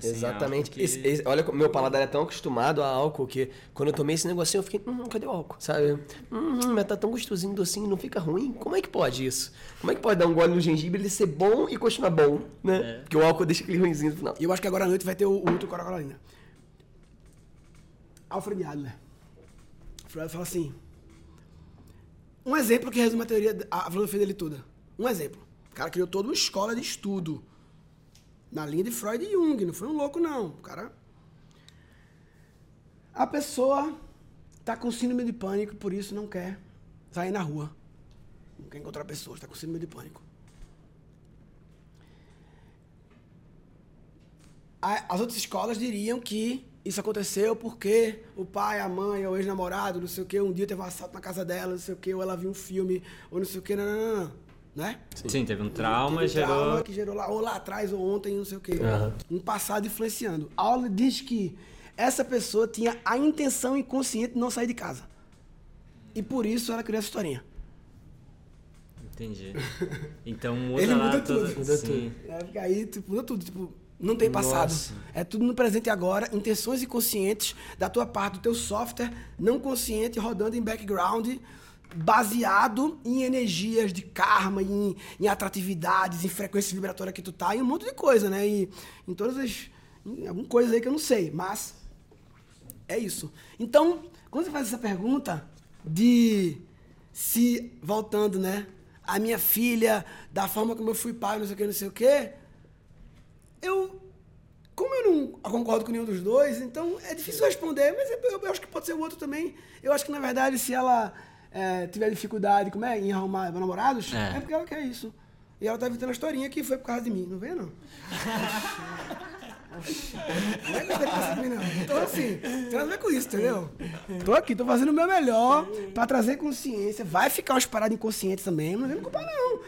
Sem Exatamente. álcool que- Esse- esse- olha, meu paladar é tão acostumado a álcool que quando eu tomei esse negocinho eu fiquei, hum, cadê o álcool? Sabe? Hum, mas tá tão gostosinho, docinho, não fica ruim? Como é que pode isso? Como é que pode dar um gole no gengibre, ele ser bom e continuar bom, né? É. Porque o álcool deixa aquele ruimzinho no final. E eu acho que agora à noite vai ter o, o outro Alfred Adler. Alfred Adler fala assim. Um exemplo que resume a teoria, a filosofia dele toda. Um exemplo. O cara criou toda uma escola de estudo. Na linha de Freud e Jung. Não foi um louco, não. Cara. A pessoa tá com síndrome de pânico, por isso não quer sair na rua. Não quer encontrar pessoas, tá com síndrome de pânico. As outras escolas diriam que isso aconteceu porque o pai, a mãe, ou o ex-namorado, não sei o quê, um dia teve um assalto na casa dela, não sei o quê, ou ela viu um filme, ou não sei o quê, não, não, não. Né? Sim, teve um trauma, Teve um gerou. trauma que gerou lá, ou lá atrás, ou ontem, não sei o quê. Aham. Um passado influenciando. A aula diz que essa pessoa tinha a intenção inconsciente de não sair de casa. E por isso ela criou essa historinha. Entendi. Então muda Ele lá muda toda- tudo. Muda Sim. É, porque aí, tipo, muda tudo. Tipo, não tem passado. Nossa. É tudo no presente e agora, intenções inconscientes da tua parte, do teu software não consciente rodando em background, baseado em energias de karma, em, em atratividades, em frequência vibratória que tu tá, e um monte de coisa, né? E em todas as. Em alguma coisa aí que eu não sei, mas. É isso. Então, quando você faz essa pergunta de se, voltando, né? A minha filha, da forma como eu fui pai, não sei o que, não sei o que, eu. Como eu não concordo com nenhum dos dois, então é difícil responder, mas eu, eu acho que pode ser o outro também. Eu acho que, na verdade, se ela é, tiver dificuldade, como é, em arrumar namorados, É. é. porque ela quer isso. E ela tá evitando a historinha que foi por causa de mim, não vê, não? Não é que mim, não. Então, assim, tem nada a ver com isso, entendeu? Tô aqui, tô fazendo o meu melhor pra trazer consciência. Vai ficar umas paradas inconscientes também, não vem me culpar, não.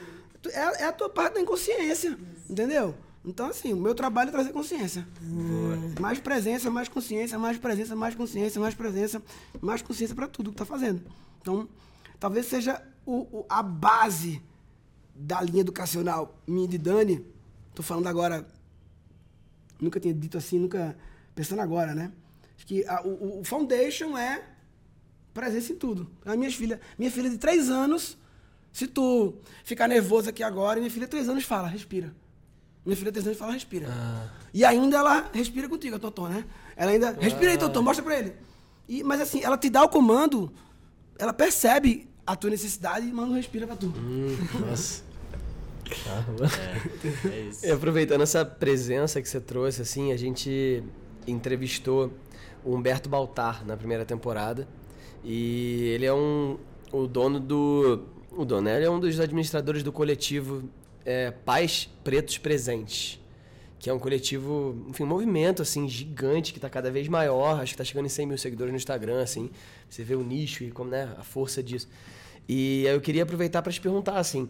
É, é a tua parte da inconsciência, entendeu? Então, assim, o meu trabalho é trazer consciência. Mais presença, mais consciência, mais presença, mais consciência, mais presença, mais consciência pra tudo que tá fazendo. Então, talvez seja o- o- a base da linha educacional minha e de Dani. Tô falando agora nunca tinha dito assim, nunca pensando agora, né? Acho que a- o, o foundation é presença em tudo. A minha filha, minha filha de três anos, se tu ficar nervoso aqui agora, minha filha de três anos fala, respira. Minha filha de três anos fala, respira. E ainda ela respira contigo, a Totó, né? Ela ainda, respira aí, Totó, mostra pra ele. E, mas assim, ela te dá o comando, ela percebe a tua necessidade e manda um respira pra tu. Nossa. É, é isso. E aproveitando essa presença que você trouxe, assim, a gente entrevistou o Humberto Baltar na primeira temporada. E ele é um o dono do o dono, né? ele é um dos administradores do coletivo é, Pais Pretos Presentes, que é um coletivo, enfim, um movimento assim gigante que está cada vez maior. Acho que está chegando em 100 mil seguidores no Instagram, assim. Você vê o nicho e como né, a força disso. E eu queria aproveitar para te perguntar assim.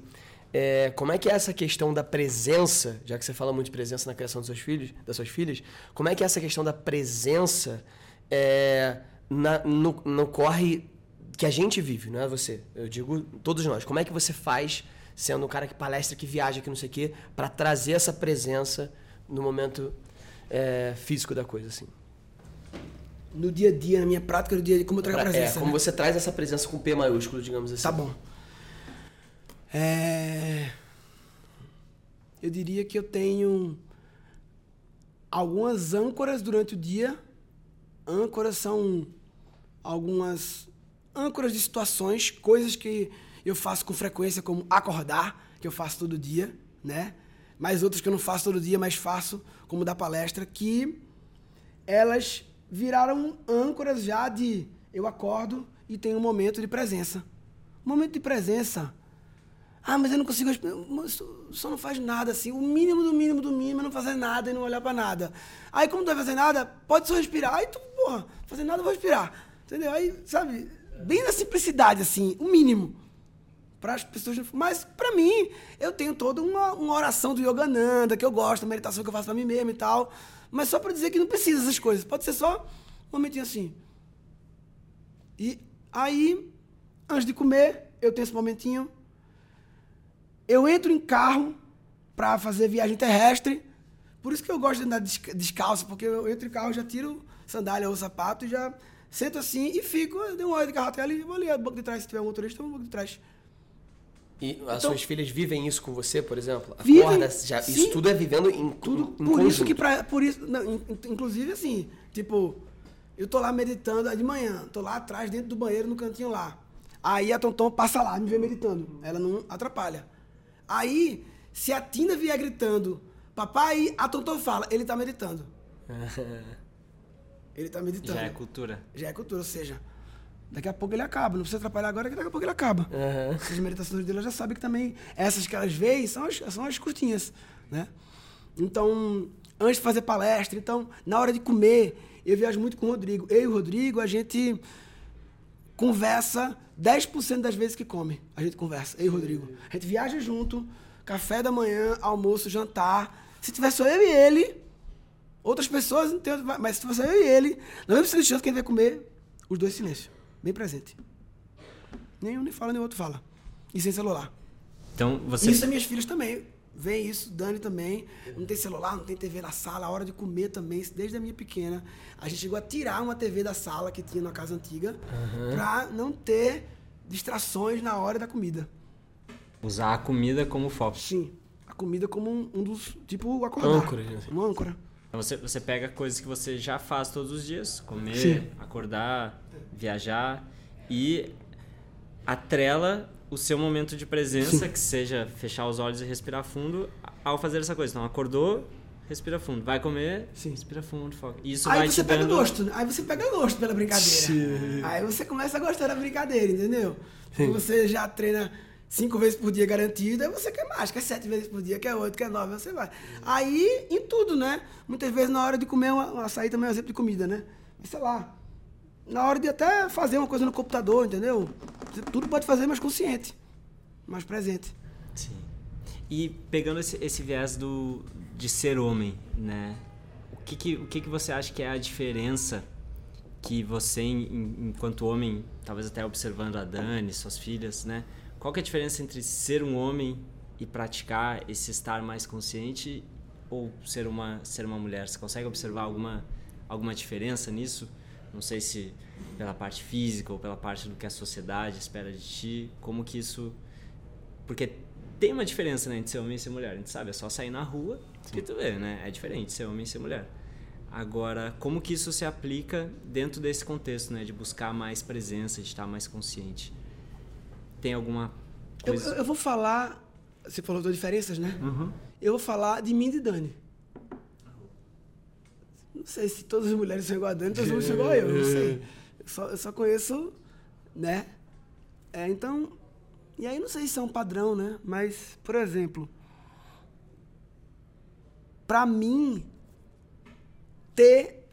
É, como é que é essa questão da presença, já que você fala muito de presença na criação dos seus filhos, das suas filhas, como é que é essa questão da presença é, na, no, no corre que a gente vive, não é você? Eu digo todos nós. Como é que você faz, sendo um cara que palestra, que viaja, que não sei o quê, para trazer essa presença no momento é, físico da coisa, assim? No dia a dia, na minha prática do dia a dia, como eu trago a presença. é, como né? você traz essa presença com P maiúsculo, digamos assim. Tá bom. É... Eu diria que eu tenho algumas âncoras durante o dia. Âncoras são algumas âncoras de situações, coisas que eu faço com frequência, como acordar, que eu faço todo dia, né? Mas outras que eu não faço todo dia, mas faço, como dar palestra, que elas viraram âncoras já de eu acordo e tenho um momento de presença. Momento de presença. Ah, mas eu não consigo. Só não faz nada assim. O mínimo do mínimo do mínimo é não fazer nada e não olhar pra nada. Aí, como não vai fazer nada, pode só respirar. Aí tu, porra, fazer nada, eu vou respirar. Entendeu? Aí, sabe, bem na simplicidade, assim, o mínimo. Para as pessoas. Mas, pra mim, eu tenho toda uma, uma oração do Yogananda, que eu gosto, a meditação que eu faço pra mim mesmo e tal. Mas só pra dizer que não precisa dessas coisas. Pode ser só um momentinho assim. E aí, antes de comer, eu tenho esse momentinho. Eu entro em carro para fazer viagem terrestre. Por isso que eu gosto de andar desca- descalço, porque eu entro em carro, já tiro sandália ou sapato e já sento assim e fico. Eu dei uma hora de carro até ali, vou ali banco de trás, se tiver um motorista, eu vou no banco de trás. E as Então- suas filhas vivem isso com você, por exemplo? Vivem, Acorda, já, sim. isso tudo é vivendo em Tudo em por isso conjunto. que pra, por isso, não, in- in- inclusive assim, tipo, eu tô lá meditando aí de manhã, tô lá atrás dentro do banheiro no cantinho lá. Aí a Tonton passa lá, me vê meditando. Ela não atrapalha. Aí, se a Tina vier gritando, papai, a Tonton fala, ele tá meditando. Ele tá meditando. Já é cultura. Já é cultura, ou seja, daqui a pouco ele acaba. Não precisa atrapalhar agora, que daqui a pouco ele acaba. Aham. As meditações dele, já sabe que também essas que elas veem são as, são as curtinhas, né? Então, antes de fazer palestra, então, na hora de comer, eu viajo muito com o Rodrigo. Eu e o Rodrigo, a gente conversa 10% das vezes que come. A gente conversa, eu e o Rodrigo. A gente viaja junto, café da manhã, almoço, jantar. Se tiver só eu e ele, outras pessoas não tem, mas se tiver só eu e ele, não é silêncio quem vai comer, os dois silêncio, bem presente. Nenhum nem fala, nem outro fala. E sem celular. Então você. Isso é minhas filhas também. Vem isso, Dani também. Não tem celular, não tem TV na sala, a hora de comer também, desde a minha pequena. A gente chegou a tirar uma TV da sala que tinha na casa antiga pra não ter distrações na hora da comida. Usar a comida como foco. Sim. A comida como um, um dos. Tipo, acordar. Âncora, né? Uma âncora. Então você, você pega coisas que você já faz todos os dias, comer, Sim. acordar, viajar e atrela o seu momento de presença, que seja fechar os olhos e respirar fundo, ao fazer essa coisa. Então acordou, respira fundo. Vai comer, Sim. respira fundo, foca. Isso Aí vai você pega dando gosto, né? aí você pega gosto pela brincadeira. Aí você começa a gostar da brincadeira, entendeu? Quando você já treina cinco vezes por dia garantido, aí você quer mais, quer sete vezes por dia, quer oito, quer nove, você vai. Aí, em tudo, né? Muitas vezes na hora de comer, uma, um açaí também é um exemplo de comida, né? Mas sei lá, na hora de até fazer uma coisa no computador, entendeu? Tudo pode fazer mais consciente, mais presente. Sim. E pegando esse, esse viés do, de ser homem, né? O que que, o que que você acha que é a diferença que você, em- enquanto homem, talvez até observando a Dani, suas filhas, né? Qual que é a diferença entre ser um homem e praticar esse estar mais consciente ou ser uma, ser uma mulher? Você consegue observar alguma, alguma diferença nisso? Não sei se pela parte física ou pela parte do que a sociedade espera de ti. Como que isso porque tem uma diferença né, entre ser homem e ser mulher. A gente sabe, é só sair na rua que tu vê, né? É diferente ser homem e ser mulher. Agora, como que isso se aplica dentro desse contexto, né? De buscar mais presença, de estar mais consciente? Tem alguma Eu, coisa... eu- eu vou falar Você falou das diferenças, né? Uhum. Eu vou falar de mim e de Dani. Não sei se todas as mulheres são igual a Dani, todas as mulheres são igual a eu, não sei. Eu só, eu só conheço, né? É, então, e aí não sei se é um padrão, né? Mas, por exemplo, pra mim, ter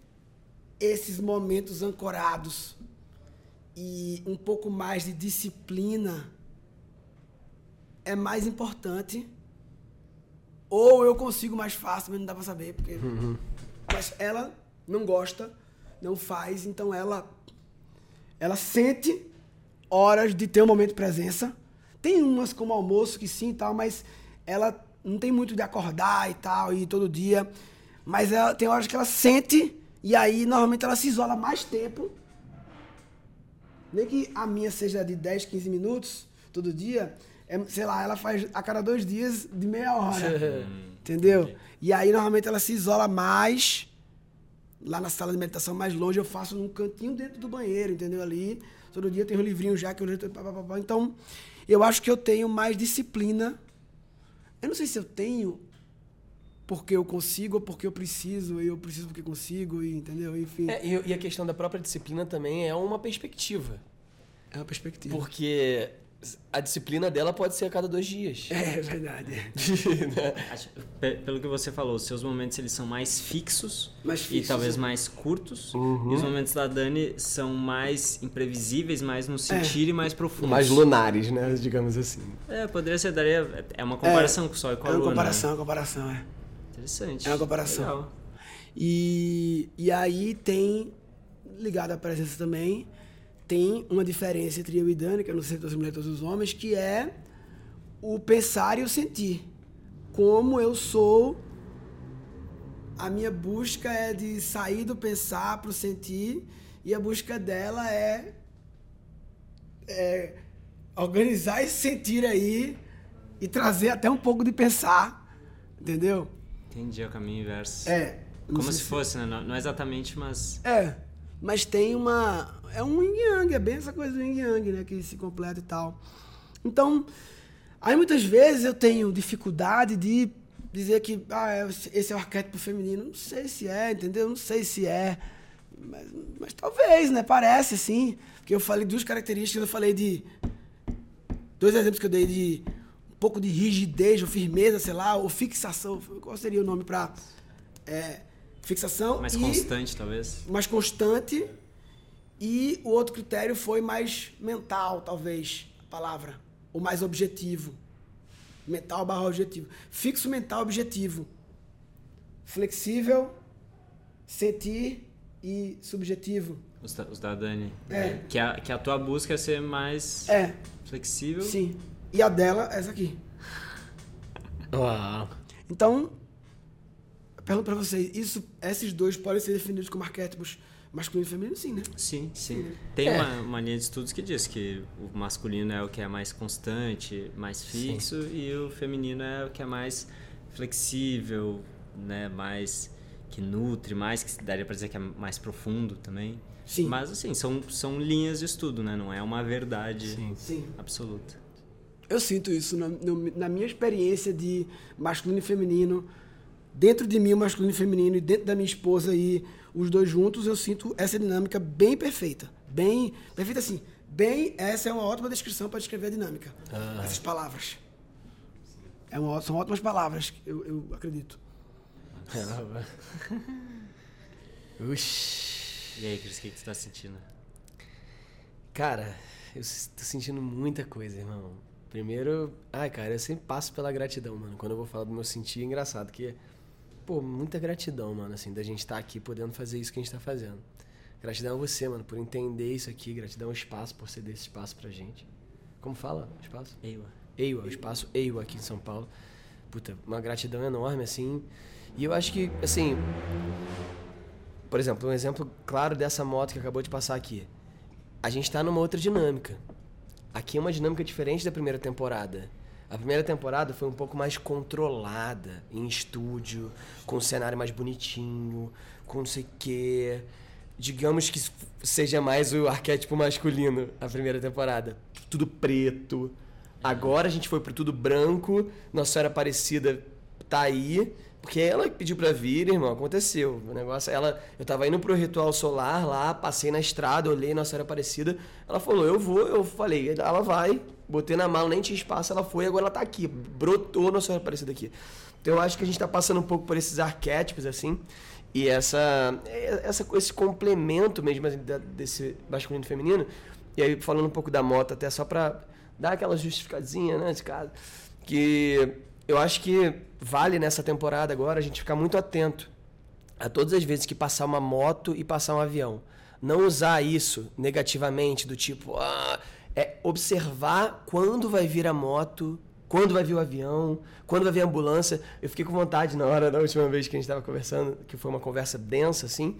esses momentos ancorados e um pouco mais de disciplina é mais importante. Ou eu consigo mais fácil, mas não dá pra saber, porque. Mas ela não gosta, não faz, então ela. Ela sente horas de ter um momento de presença. Tem umas como almoço que sim e tal, mas ela não tem muito de acordar e tal, e todo dia. Mas ela tem horas que ela sente, e aí normalmente ela se isola mais tempo. Nem que a minha seja de 10, 15 minutos todo dia, é, sei lá, ela faz a cada dois dias de meia hora. entendeu? E aí normalmente ela se isola mais. Lá na sala de meditação mais longe, eu faço num cantinho dentro do banheiro, entendeu? Ali. Todo dia tem um livrinho já que eu. Então, eu acho que eu tenho mais disciplina. Eu não sei se eu tenho porque eu consigo ou porque eu preciso, e eu preciso porque consigo, e, entendeu? Enfim, é, É, e, e a questão da própria disciplina também é uma perspectiva. uma perspectiva. Porque a disciplina dela pode ser a cada dois dias. É verdade. Né? Pelo que você falou, os seus momentos eles são mais fixos, Mais e fixos, talvez é. mais curtos. Uhum. E os momentos da Dani são mais imprevisíveis, mais no sentir e mais profundos. Mais lunares, né? Digamos assim. É, poderia ser, daria. É uma comparação com o Sol e com É a uma Lua. comparação, é Né? uma comparação, é. Interessante. É uma comparação. Legal. E, e aí tem, ligado à presença também, tem uma diferença entre eu e Dani, que eu não sei todas as mulheres e todos os homens, que é o pensar e o sentir. Como eu sou, a minha busca é de sair do pensar para o sentir, e a busca dela é, é organizar esse sentir aí e trazer até um pouco de pensar, entendeu? Entendi, é o caminho inverso. É. Como sei se fosse, né? Não, não exatamente, mas. É, mas tem uma. É um yin yang, é bem essa coisa do yin yang, né? Que se completa e tal. Então, aí muitas vezes eu tenho dificuldade de dizer que ah, é- esse é o arquétipo feminino. Não sei se é, entendeu? Não sei se é. Mas, mas talvez, né? Parece sim. Porque eu falei duas características, eu falei de. Dois exemplos que eu dei de um pouco de rigidez ou firmeza, sei lá, ou fixação. Qual seria o nome pra. É, fixação. Mais e- constante, talvez. mais constante e o outro critério foi mais mental, talvez, a palavra, ou mais objetivo. Mental barra objetivo. Fixo mental objetivo. Flexível, sentir e subjetivo. Os da, os da Dani. É. Que a, que a tua busca é ser mais É, flexível. sim. E a dela, essa aqui. Uau. Então, pergunto pra vocês, isso, esses dois podem ser definidos como arquétipos masculino e feminino? Sim, né? Sim, sim. Tem É. uma, uma linha de estudos que diz que o masculino é o que é mais constante, mais fixo, e o feminino é o que é mais flexível, né? Mais que nutre, mais que daria pra dizer que é mais profundo também. Sim. Mas assim, são, são linhas de estudo, né? Não é uma verdade Sim. Sim. absoluta. Eu sinto isso na, no- na minha experiência de masculino e feminino. Dentro de mim, o masculino e feminino, e dentro da minha esposa e os dois juntos, eu sinto essa dinâmica bem perfeita. Bem. Perfeita assim. Bem, essa é uma ótima descrição para descrever a dinâmica. Essas palavras. É uma, são ótimas palavras, eu, eu acredito. Uxi. E aí, Cris, o que, que tu tá sentindo? Cara, eu tô sentindo muita coisa, irmão. Primeiro, ai, cara, eu sempre passo pela gratidão, mano. Quando eu vou falar do meu sentir, é engraçado, que, pô, muita gratidão, mano, assim, da gente estar aqui podendo fazer isso que a gente tá fazendo. Gratidão a você, mano, por entender isso aqui. Gratidão ao espaço, por ceder esse espaço pra gente. Como fala? Espaço? Eiwa. EIWA, o espaço EIWA aqui em São Paulo. Puta, uma gratidão enorme, assim. E eu acho que, assim. Por exemplo, um exemplo claro dessa moto que acabou de passar aqui. A gente tá numa outra dinâmica. Aqui é uma dinâmica diferente da primeira temporada. A primeira temporada foi um pouco mais controlada, em estúdio, com um cenário mais bonitinho, com não sei o quê. Digamos que seja mais o arquétipo masculino a primeira temporada. Tudo preto, Agora a gente foi pro tudo branco, Nossa Senhora Aparecida tá aí. Porque ela pediu pra vir, irmão, aconteceu. O negócio, ela, eu tava indo pro ritual solar lá, passei na estrada, olhei Nossa Senhora Aparecida. Ela falou, eu vou, eu falei, ela vai. Botei na mala, nem tinha espaço, ela foi, agora ela tá aqui. Brotou Nossa Senhora Aparecida aqui. Então eu acho que a gente tá passando um pouco por esses arquétipos, assim. E essa, essa, esse complemento mesmo assim, desse masculino e feminino. E aí, falando um pouco da moto, até só pra dar aquela justificadinha, né, de casa. Que eu acho que vale nessa temporada agora a gente ficar muito atento a todas as vezes que passar uma moto e passar um avião. Não usar isso negativamente, do tipo, ah, é observar quando vai vir a moto, quando vai vir o avião, quando vai vir a ambulância. Eu fiquei com vontade na hora da última vez que a gente estava conversando, que foi uma conversa densa, assim,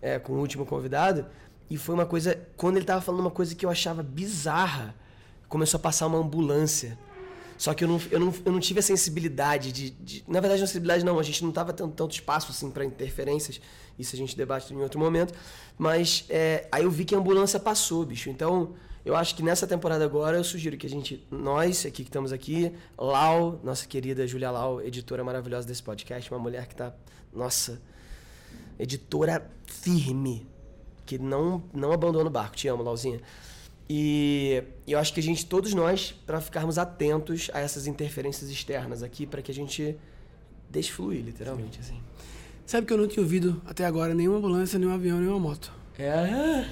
é, com o último convidado, e foi uma coisa, quando ele estava falando uma coisa que eu achava bizarra, começou a passar uma ambulância. Só que eu não, eu não, eu não tive a sensibilidade de, de, Na verdade, não sensibilidade não, a gente não tava tendo tanto espaço assim para interferências. Isso a gente debate em outro momento. Mas é, aí eu vi que a ambulância passou, bicho. Então, eu acho que nessa temporada agora eu sugiro que a gente, nós aqui que estamos aqui, Lau, nossa querida Julia Lau, editora maravilhosa desse podcast, uma mulher que tá, nossa, editora firme, que não, não abandona o barco. Te amo, Lauzinha. E eu acho que a gente, todos nós, para ficarmos atentos a essas interferências externas aqui, para que a gente deixe fluir, literalmente, assim. Sabe que eu não tinha ouvido até agora nenhuma ambulância, nenhum avião, nenhuma moto. É.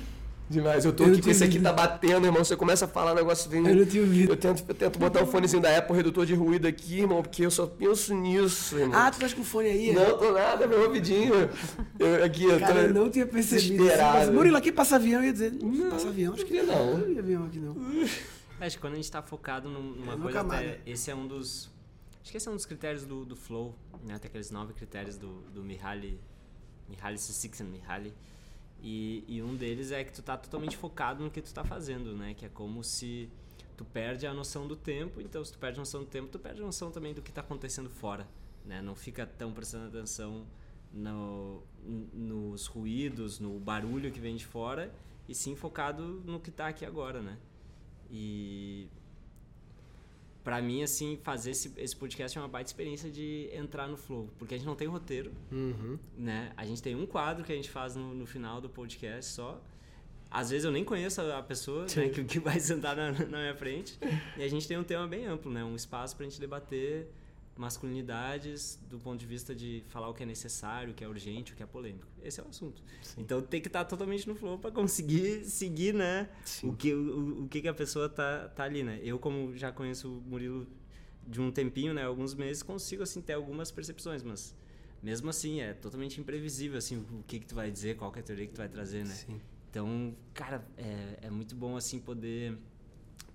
Demais. Eu tô eu aqui com esse aqui tá batendo, irmão. Você começa a falar, o negócio vem. Eu não tinha ouvido. Eu tento, eu tento botar o fonezinho da Apple, redutor de ruído aqui, irmão, porque eu só penso nisso, irmão. Ah, tu tá com o fone aí? Não, tô nada, meu ouvidinho. Eu, aqui, eu Cara, tô. eu não tinha percebido. Mas, Murilo, aqui passa avião, eu ia dizer. Não, passa avião. Acho que não. Não ia avião aqui, não. Acho que quando a gente tá focado numa coisa, até, esse é um dos. Acho que esse é um dos critérios do, do Flow, né? Tem aqueles nove critérios do, do Mihaly. Mihaly Csikszentmihalyi. Mihaly e, e, um deles é que tu tá totalmente focado no que tu tá fazendo, né? Que é como se tu perde a noção do tempo, então se tu perde a noção do tempo, tu perde a noção também do que tá acontecendo fora, né? Não fica tão prestando atenção no, nos ruídos, no barulho que vem de fora, e sim focado no que tá aqui agora, né? E para mim, assim, fazer esse, esse podcast é uma baita experiência de entrar no flow. Porque a gente não tem roteiro, uhum. né? A gente tem um quadro que a gente faz no, no final do podcast só. Às vezes eu nem conheço a pessoa né, que, que, vai sentar na, na minha frente. E a gente tem um tema bem amplo, né? Um espaço pra gente debater masculinidades do ponto de vista de falar o que é necessário, o que é urgente, o que é polêmico. Esse é o assunto. Sim. Então tem que estar totalmente no flow para conseguir seguir, né? Sim. O que o, o que, que a pessoa tá, tá ali, né? Eu como já conheço o Murilo de um tempinho, né, alguns meses, consigo assim ter algumas percepções, mas mesmo assim é totalmente imprevisível assim o que que tu vai dizer, qual é a teoria que tu vai trazer, né? Sim. Então, cara, é, é muito bom assim poder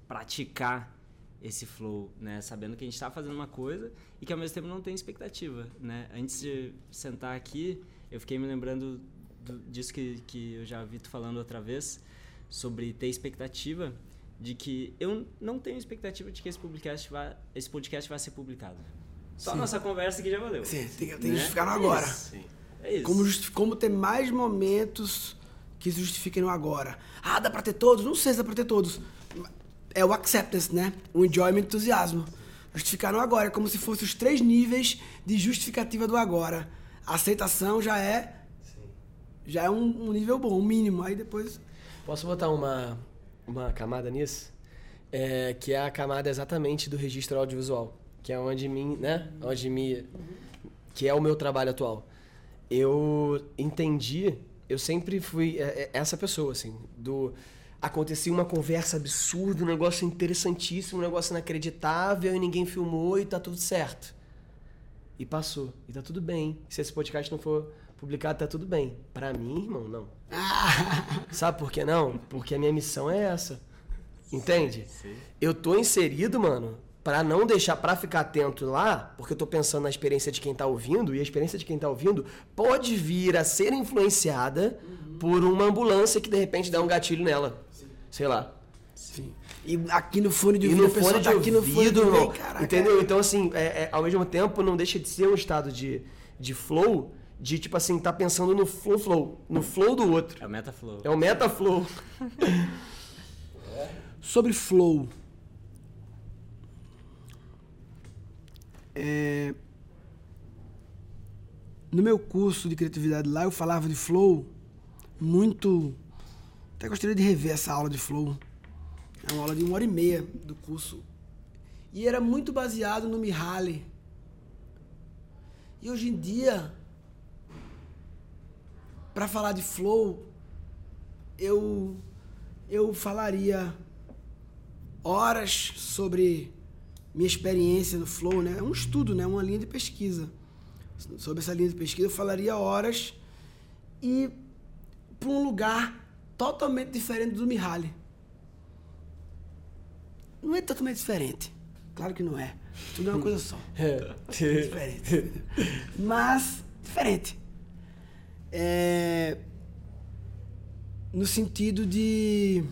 praticar esse flow, né? Sabendo que a gente está fazendo uma coisa e que ao mesmo tempo não tem expectativa, né? Antes de sentar aqui, eu fiquei me lembrando do, disso que, que eu já vi tu falando outra vez, sobre ter expectativa de que eu não tenho expectativa de que esse podcast vai, esse podcast vai ser publicado. Só a nossa conversa aqui já valeu. Sim, tem, tem né? que ficar no agora. Sim. É isso. Como, como ter mais momentos que se justifiquem no agora. Ah, dá pra ter todos? Não sei se dá pra ter todos é o acceptance, né? O enjoyment, entusiasmo. Justificar no agora, é como se fossem os três níveis de justificativa do agora. A aceitação já é Sim. já é um, um, nível bom, um mínimo. Aí depois posso botar uma uma camada nisso, é, que é a camada exatamente do registro audiovisual, que é onde mim, né? Onde me que é o meu trabalho atual. Eu entendi, eu sempre fui é, é, essa pessoa assim do acontecia uma conversa absurda, um negócio interessantíssimo, um negócio inacreditável e ninguém filmou e tá tudo certo. E passou. E tá tudo bem. Se esse podcast não for publicado, tá tudo bem. Para mim, irmão, não. Sabe por que não? Porque a minha missão é essa. Entende? Sim. Eu tô inserido, mano, para não deixar para ficar atento lá, porque eu tô pensando na experiência de quem tá ouvindo e a experiência de quem tá ouvindo pode vir a ser influenciada uhum. por uma ambulância que de repente dá um gatilho nela sei lá. Sim. E aqui no fone de ouvido, no fone de tá aqui no fone de ouvido, entendeu? Então, assim, é, é, ao mesmo tempo, não deixa de ser um estado de, de flow, de, tipo assim, tá pensando no flow, flow, no flow do outro. É o metaflow. É o metaflow. Sobre flow. É, no meu curso de criatividade lá, eu falava de flow muito. Até gostaria de rever essa aula de flow. É uma aula de uma hora e meia do curso. E era muito baseado no Mihaly. E hoje em dia, para falar de flow, eu eu falaria horas sobre minha experiência no flow, né? É um estudo, né? Uma linha de pesquisa. Sobre essa linha de pesquisa eu falaria horas e para um lugar totalmente diferente do Mihaly. Não é totalmente diferente. Claro que não é. Tudo é uma coisa só. É. diferente. Mas, diferente. É, no sentido de.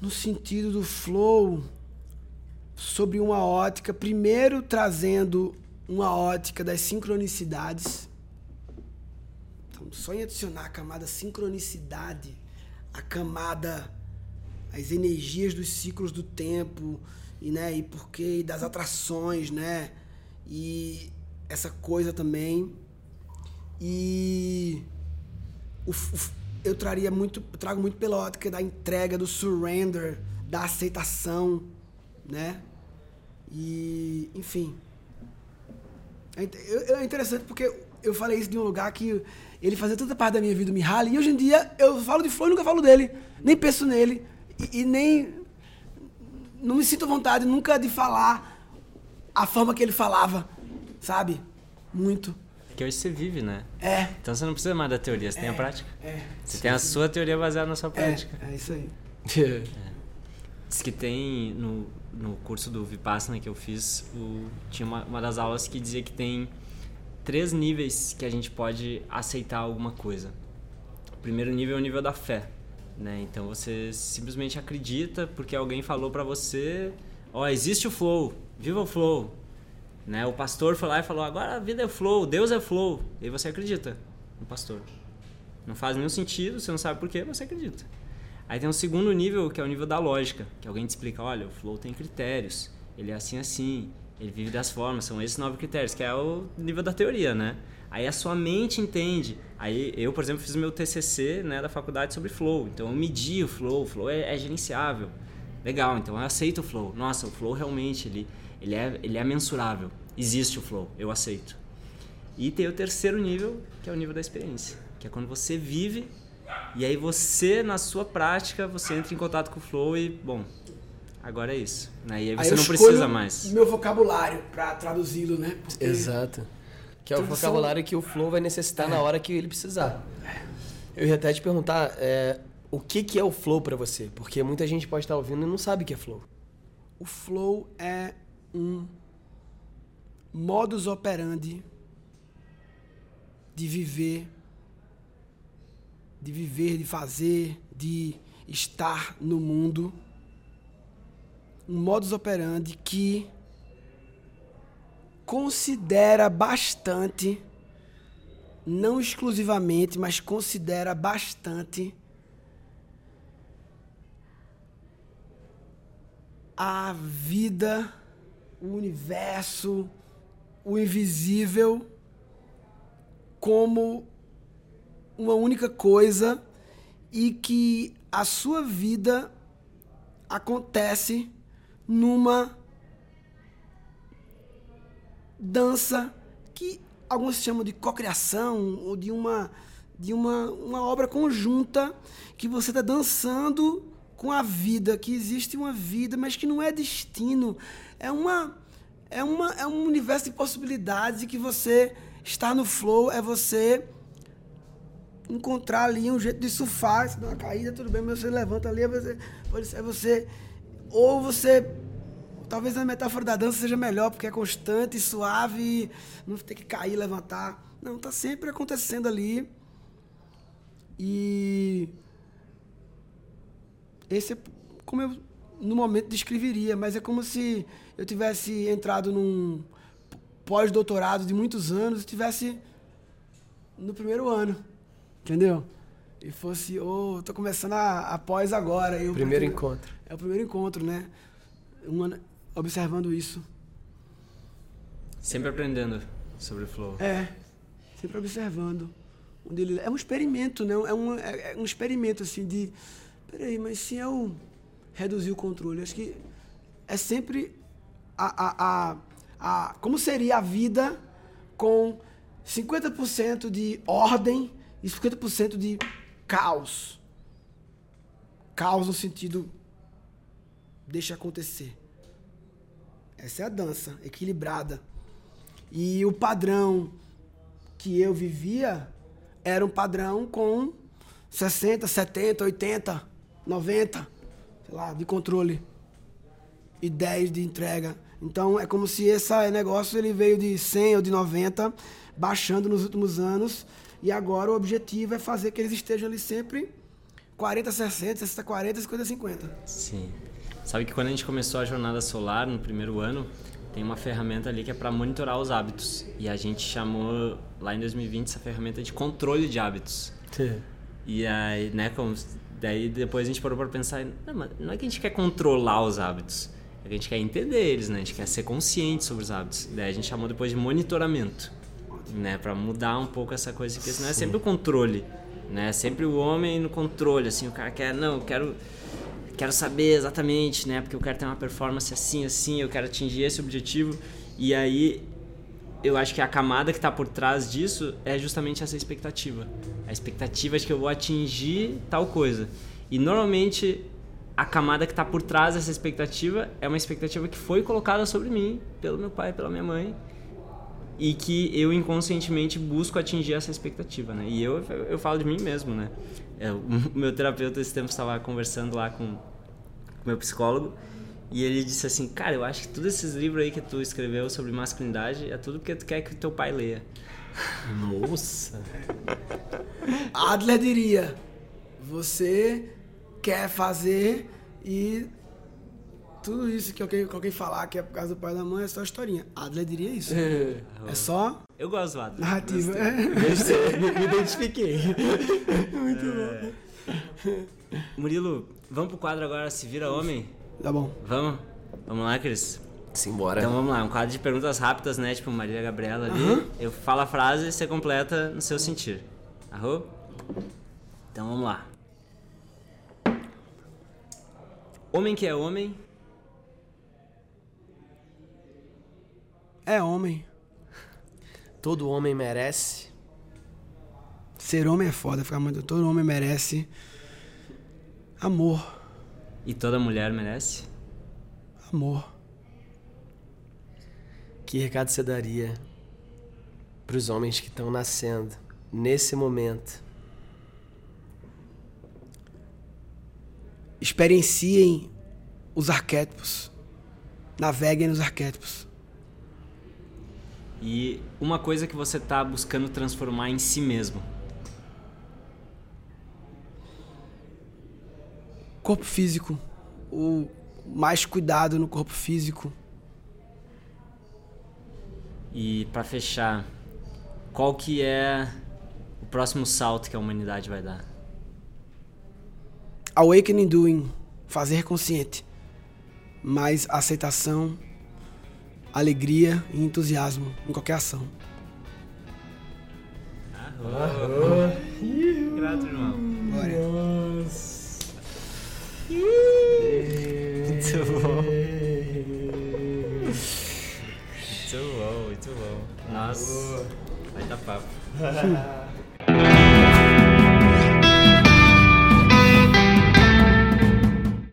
No sentido do flow, sobre uma ótica, primeiro trazendo uma ótica das sincronicidades. Só em adicionar a camada sincronicidade, a camada, as energias dos ciclos do tempo, e, né, e porquê, e das atrações, né? E essa coisa também. E o, o, eu traria muito, eu trago muito pela ótica da entrega, do surrender, da aceitação, né? E, enfim. É, é interessante porque eu falei isso de um lugar que ele fazia tanta parte da minha vida, o Mihaly, e hoje em dia eu falo de Flow e nunca falo dele. Nem penso nele. E, e, nem. Não me sinto vontade nunca de falar a forma que ele falava, sabe? Muito. Porque hoje você vive, né? É. Então você não precisa mais da teoria, você é, tem a é, prática. É. Você sim, tem a sim. sua teoria baseada na sua é, prática. É, é isso aí. É. Diz que tem no, no curso do Vipassana que eu fiz, o, tinha uma, uma das aulas que dizia que tem três níveis que a gente pode aceitar alguma coisa. O primeiro nível é o nível da fé, né? Então você simplesmente acredita porque alguém falou para você, ó, oh, existe o flow, viva o flow, né? O pastor foi lá e falou: agora a vida é flow, Deus é flow. E você acredita no pastor. Não faz nenhum sentido, você não sabe porquê, você acredita. Aí tem um segundo nível, que é o nível da lógica, que alguém te explica: olha, o flow tem critérios, ele é assim, assim, ele vive das formas, são esses nove critérios, que é o nível da teoria, né? Aí a sua mente entende. Aí eu, por exemplo, fiz meu TCC né, da faculdade sobre flow, então eu medi o flow, o flow é, é gerenciável. Legal, então eu aceito o flow. Nossa, o flow realmente ele ele é, ele é mensurável. Existe o flow, eu aceito. E tem o terceiro nível, que é o nível da experiência, que é quando você vive e aí você, na sua prática, você entra em contato com o flow e, bom, agora é isso. Né? E aí você aí não precisa mais. meu vocabulário para traduzi-lo, né? Porque... Exato. Que é o vocabulário que o flow vai necessitar é. na hora que ele precisar. Eu ia até te perguntar é, o que, que é o flow para você, porque muita gente pode estar ouvindo e não sabe o que é flow. O flow é um modus operandi de viver, de viver, de fazer, de estar no mundo. Um modus operandi que considera bastante, não exclusivamente, mas considera bastante a vida o universo, o invisível, como uma única coisa e que a sua vida acontece numa dança que alguns chamam de cocriação ou de uma de uma, uma obra conjunta que você está dançando com a vida, que existe uma vida, mas que não é destino, é uma é uma é um universo de possibilidades e que você estar no flow é você encontrar ali um jeito de surfar, se dá uma caída, tudo bem, mas você levanta ali, é você, ser você ou você talvez a metáfora da dança seja melhor, porque é constante, suave, não tem que cair, levantar. Não, tá sempre acontecendo ali. E esse é como eu no momento descreveria, mas é como se eu tivesse entrado num pós-doutorado de muitos anos e tivesse no primeiro ano, entendeu? E fosse, ô, oh, tô começando a, a pós agora. Eu, primeiro encontro. É o primeiro encontro, né? Observando isso. Sempre aprendendo sobre o flow. É, sempre observando. Onde ele, é um experimento, né? É um, é, é um experimento, assim, de... Peraí, mas se eu reduzir o controle, acho que é sempre a, a, a, a como seria a vida com 50% de ordem e 50% de caos. Caos no sentido deixa acontecer. Essa é a dança equilibrada. E o padrão que eu vivia era um padrão com 60, 70, 80, 90, sei lá, de controle e 10 de entrega. Então é como se esse negócio ele veio de 100 ou de 90, baixando nos últimos anos, e agora o objetivo é fazer que eles estejam ali sempre 40, 60, 60, 40, 50, 50. Sim. Sabe que quando a gente começou a jornada solar no primeiro ano, tem uma ferramenta ali que é para monitorar os hábitos. E a gente chamou lá em 2020 essa ferramenta de controle de hábitos. Sim. E aí, né, como, daí depois a gente parou para pensar, não, mas não é que a gente quer controlar os hábitos, é que a gente quer entender eles, né? A gente quer ser consciente sobre os hábitos. Daí a gente chamou depois de monitoramento, né, para mudar um pouco essa coisa, porque senão é sempre o controle, né? Sempre o homem no controle, assim, o cara quer, não, eu quero quero saber exatamente, né? Porque eu quero ter uma performance assim, assim, eu quero atingir esse objetivo. E aí eu acho que a camada que está por trás disso é justamente essa expectativa. A expectativa de que eu vou atingir tal coisa. E normalmente a camada que está por trás dessa expectativa é uma expectativa que foi colocada sobre mim pelo meu pai, pela minha mãe, e que eu inconscientemente busco atingir essa expectativa, né? E eu, eu falo de mim mesmo, né? É, o meu terapeuta esse tempo estava conversando lá com o meu psicólogo e ele disse assim, cara, eu acho que todos esses livros aí que tu escreveu sobre masculinidade é tudo porque tu quer que o teu pai leia. Nossa. Adler diria: você quer fazer e tudo isso que alguém, que alguém falar que é por causa do pai e da mãe é só historinha. Adler diria isso. É só Eu gosto do Adler. narrativa. Gostei. É. me, me identifiquei. Murilo, vamos pro quadro agora, Se Vira Homem? Tá bom. Vamos? Vamos lá, Cris? Simbora. Então vamos lá, um quadro de perguntas rápidas, né? Tipo Maria Gabriela ali. Eu falo a frase e você completa no seu sentir. Arro? Então vamos lá. Homem que é homem, É homem. Todo homem merece. Ser homem é foda, ficar muito. Todo homem merece amor. e toda mulher merece. Amor. Que recado você daria para os homens que estão nascendo nesse momento? Experienciem os arquétipos. Naveguem nos arquétipos. E uma coisa que você tá buscando transformar em si mesmo. Corpo físico. O mais cuidado no corpo físico. E pra fechar, qual que é o próximo salto que a humanidade vai dar? Awakening doing. Fazer consciente. Mais aceitação, alegria e entusiasmo em qualquer ação. Grato, irmão. Bora. Muito bom. Muito bom, muito bom. Nossa, vai dar papo.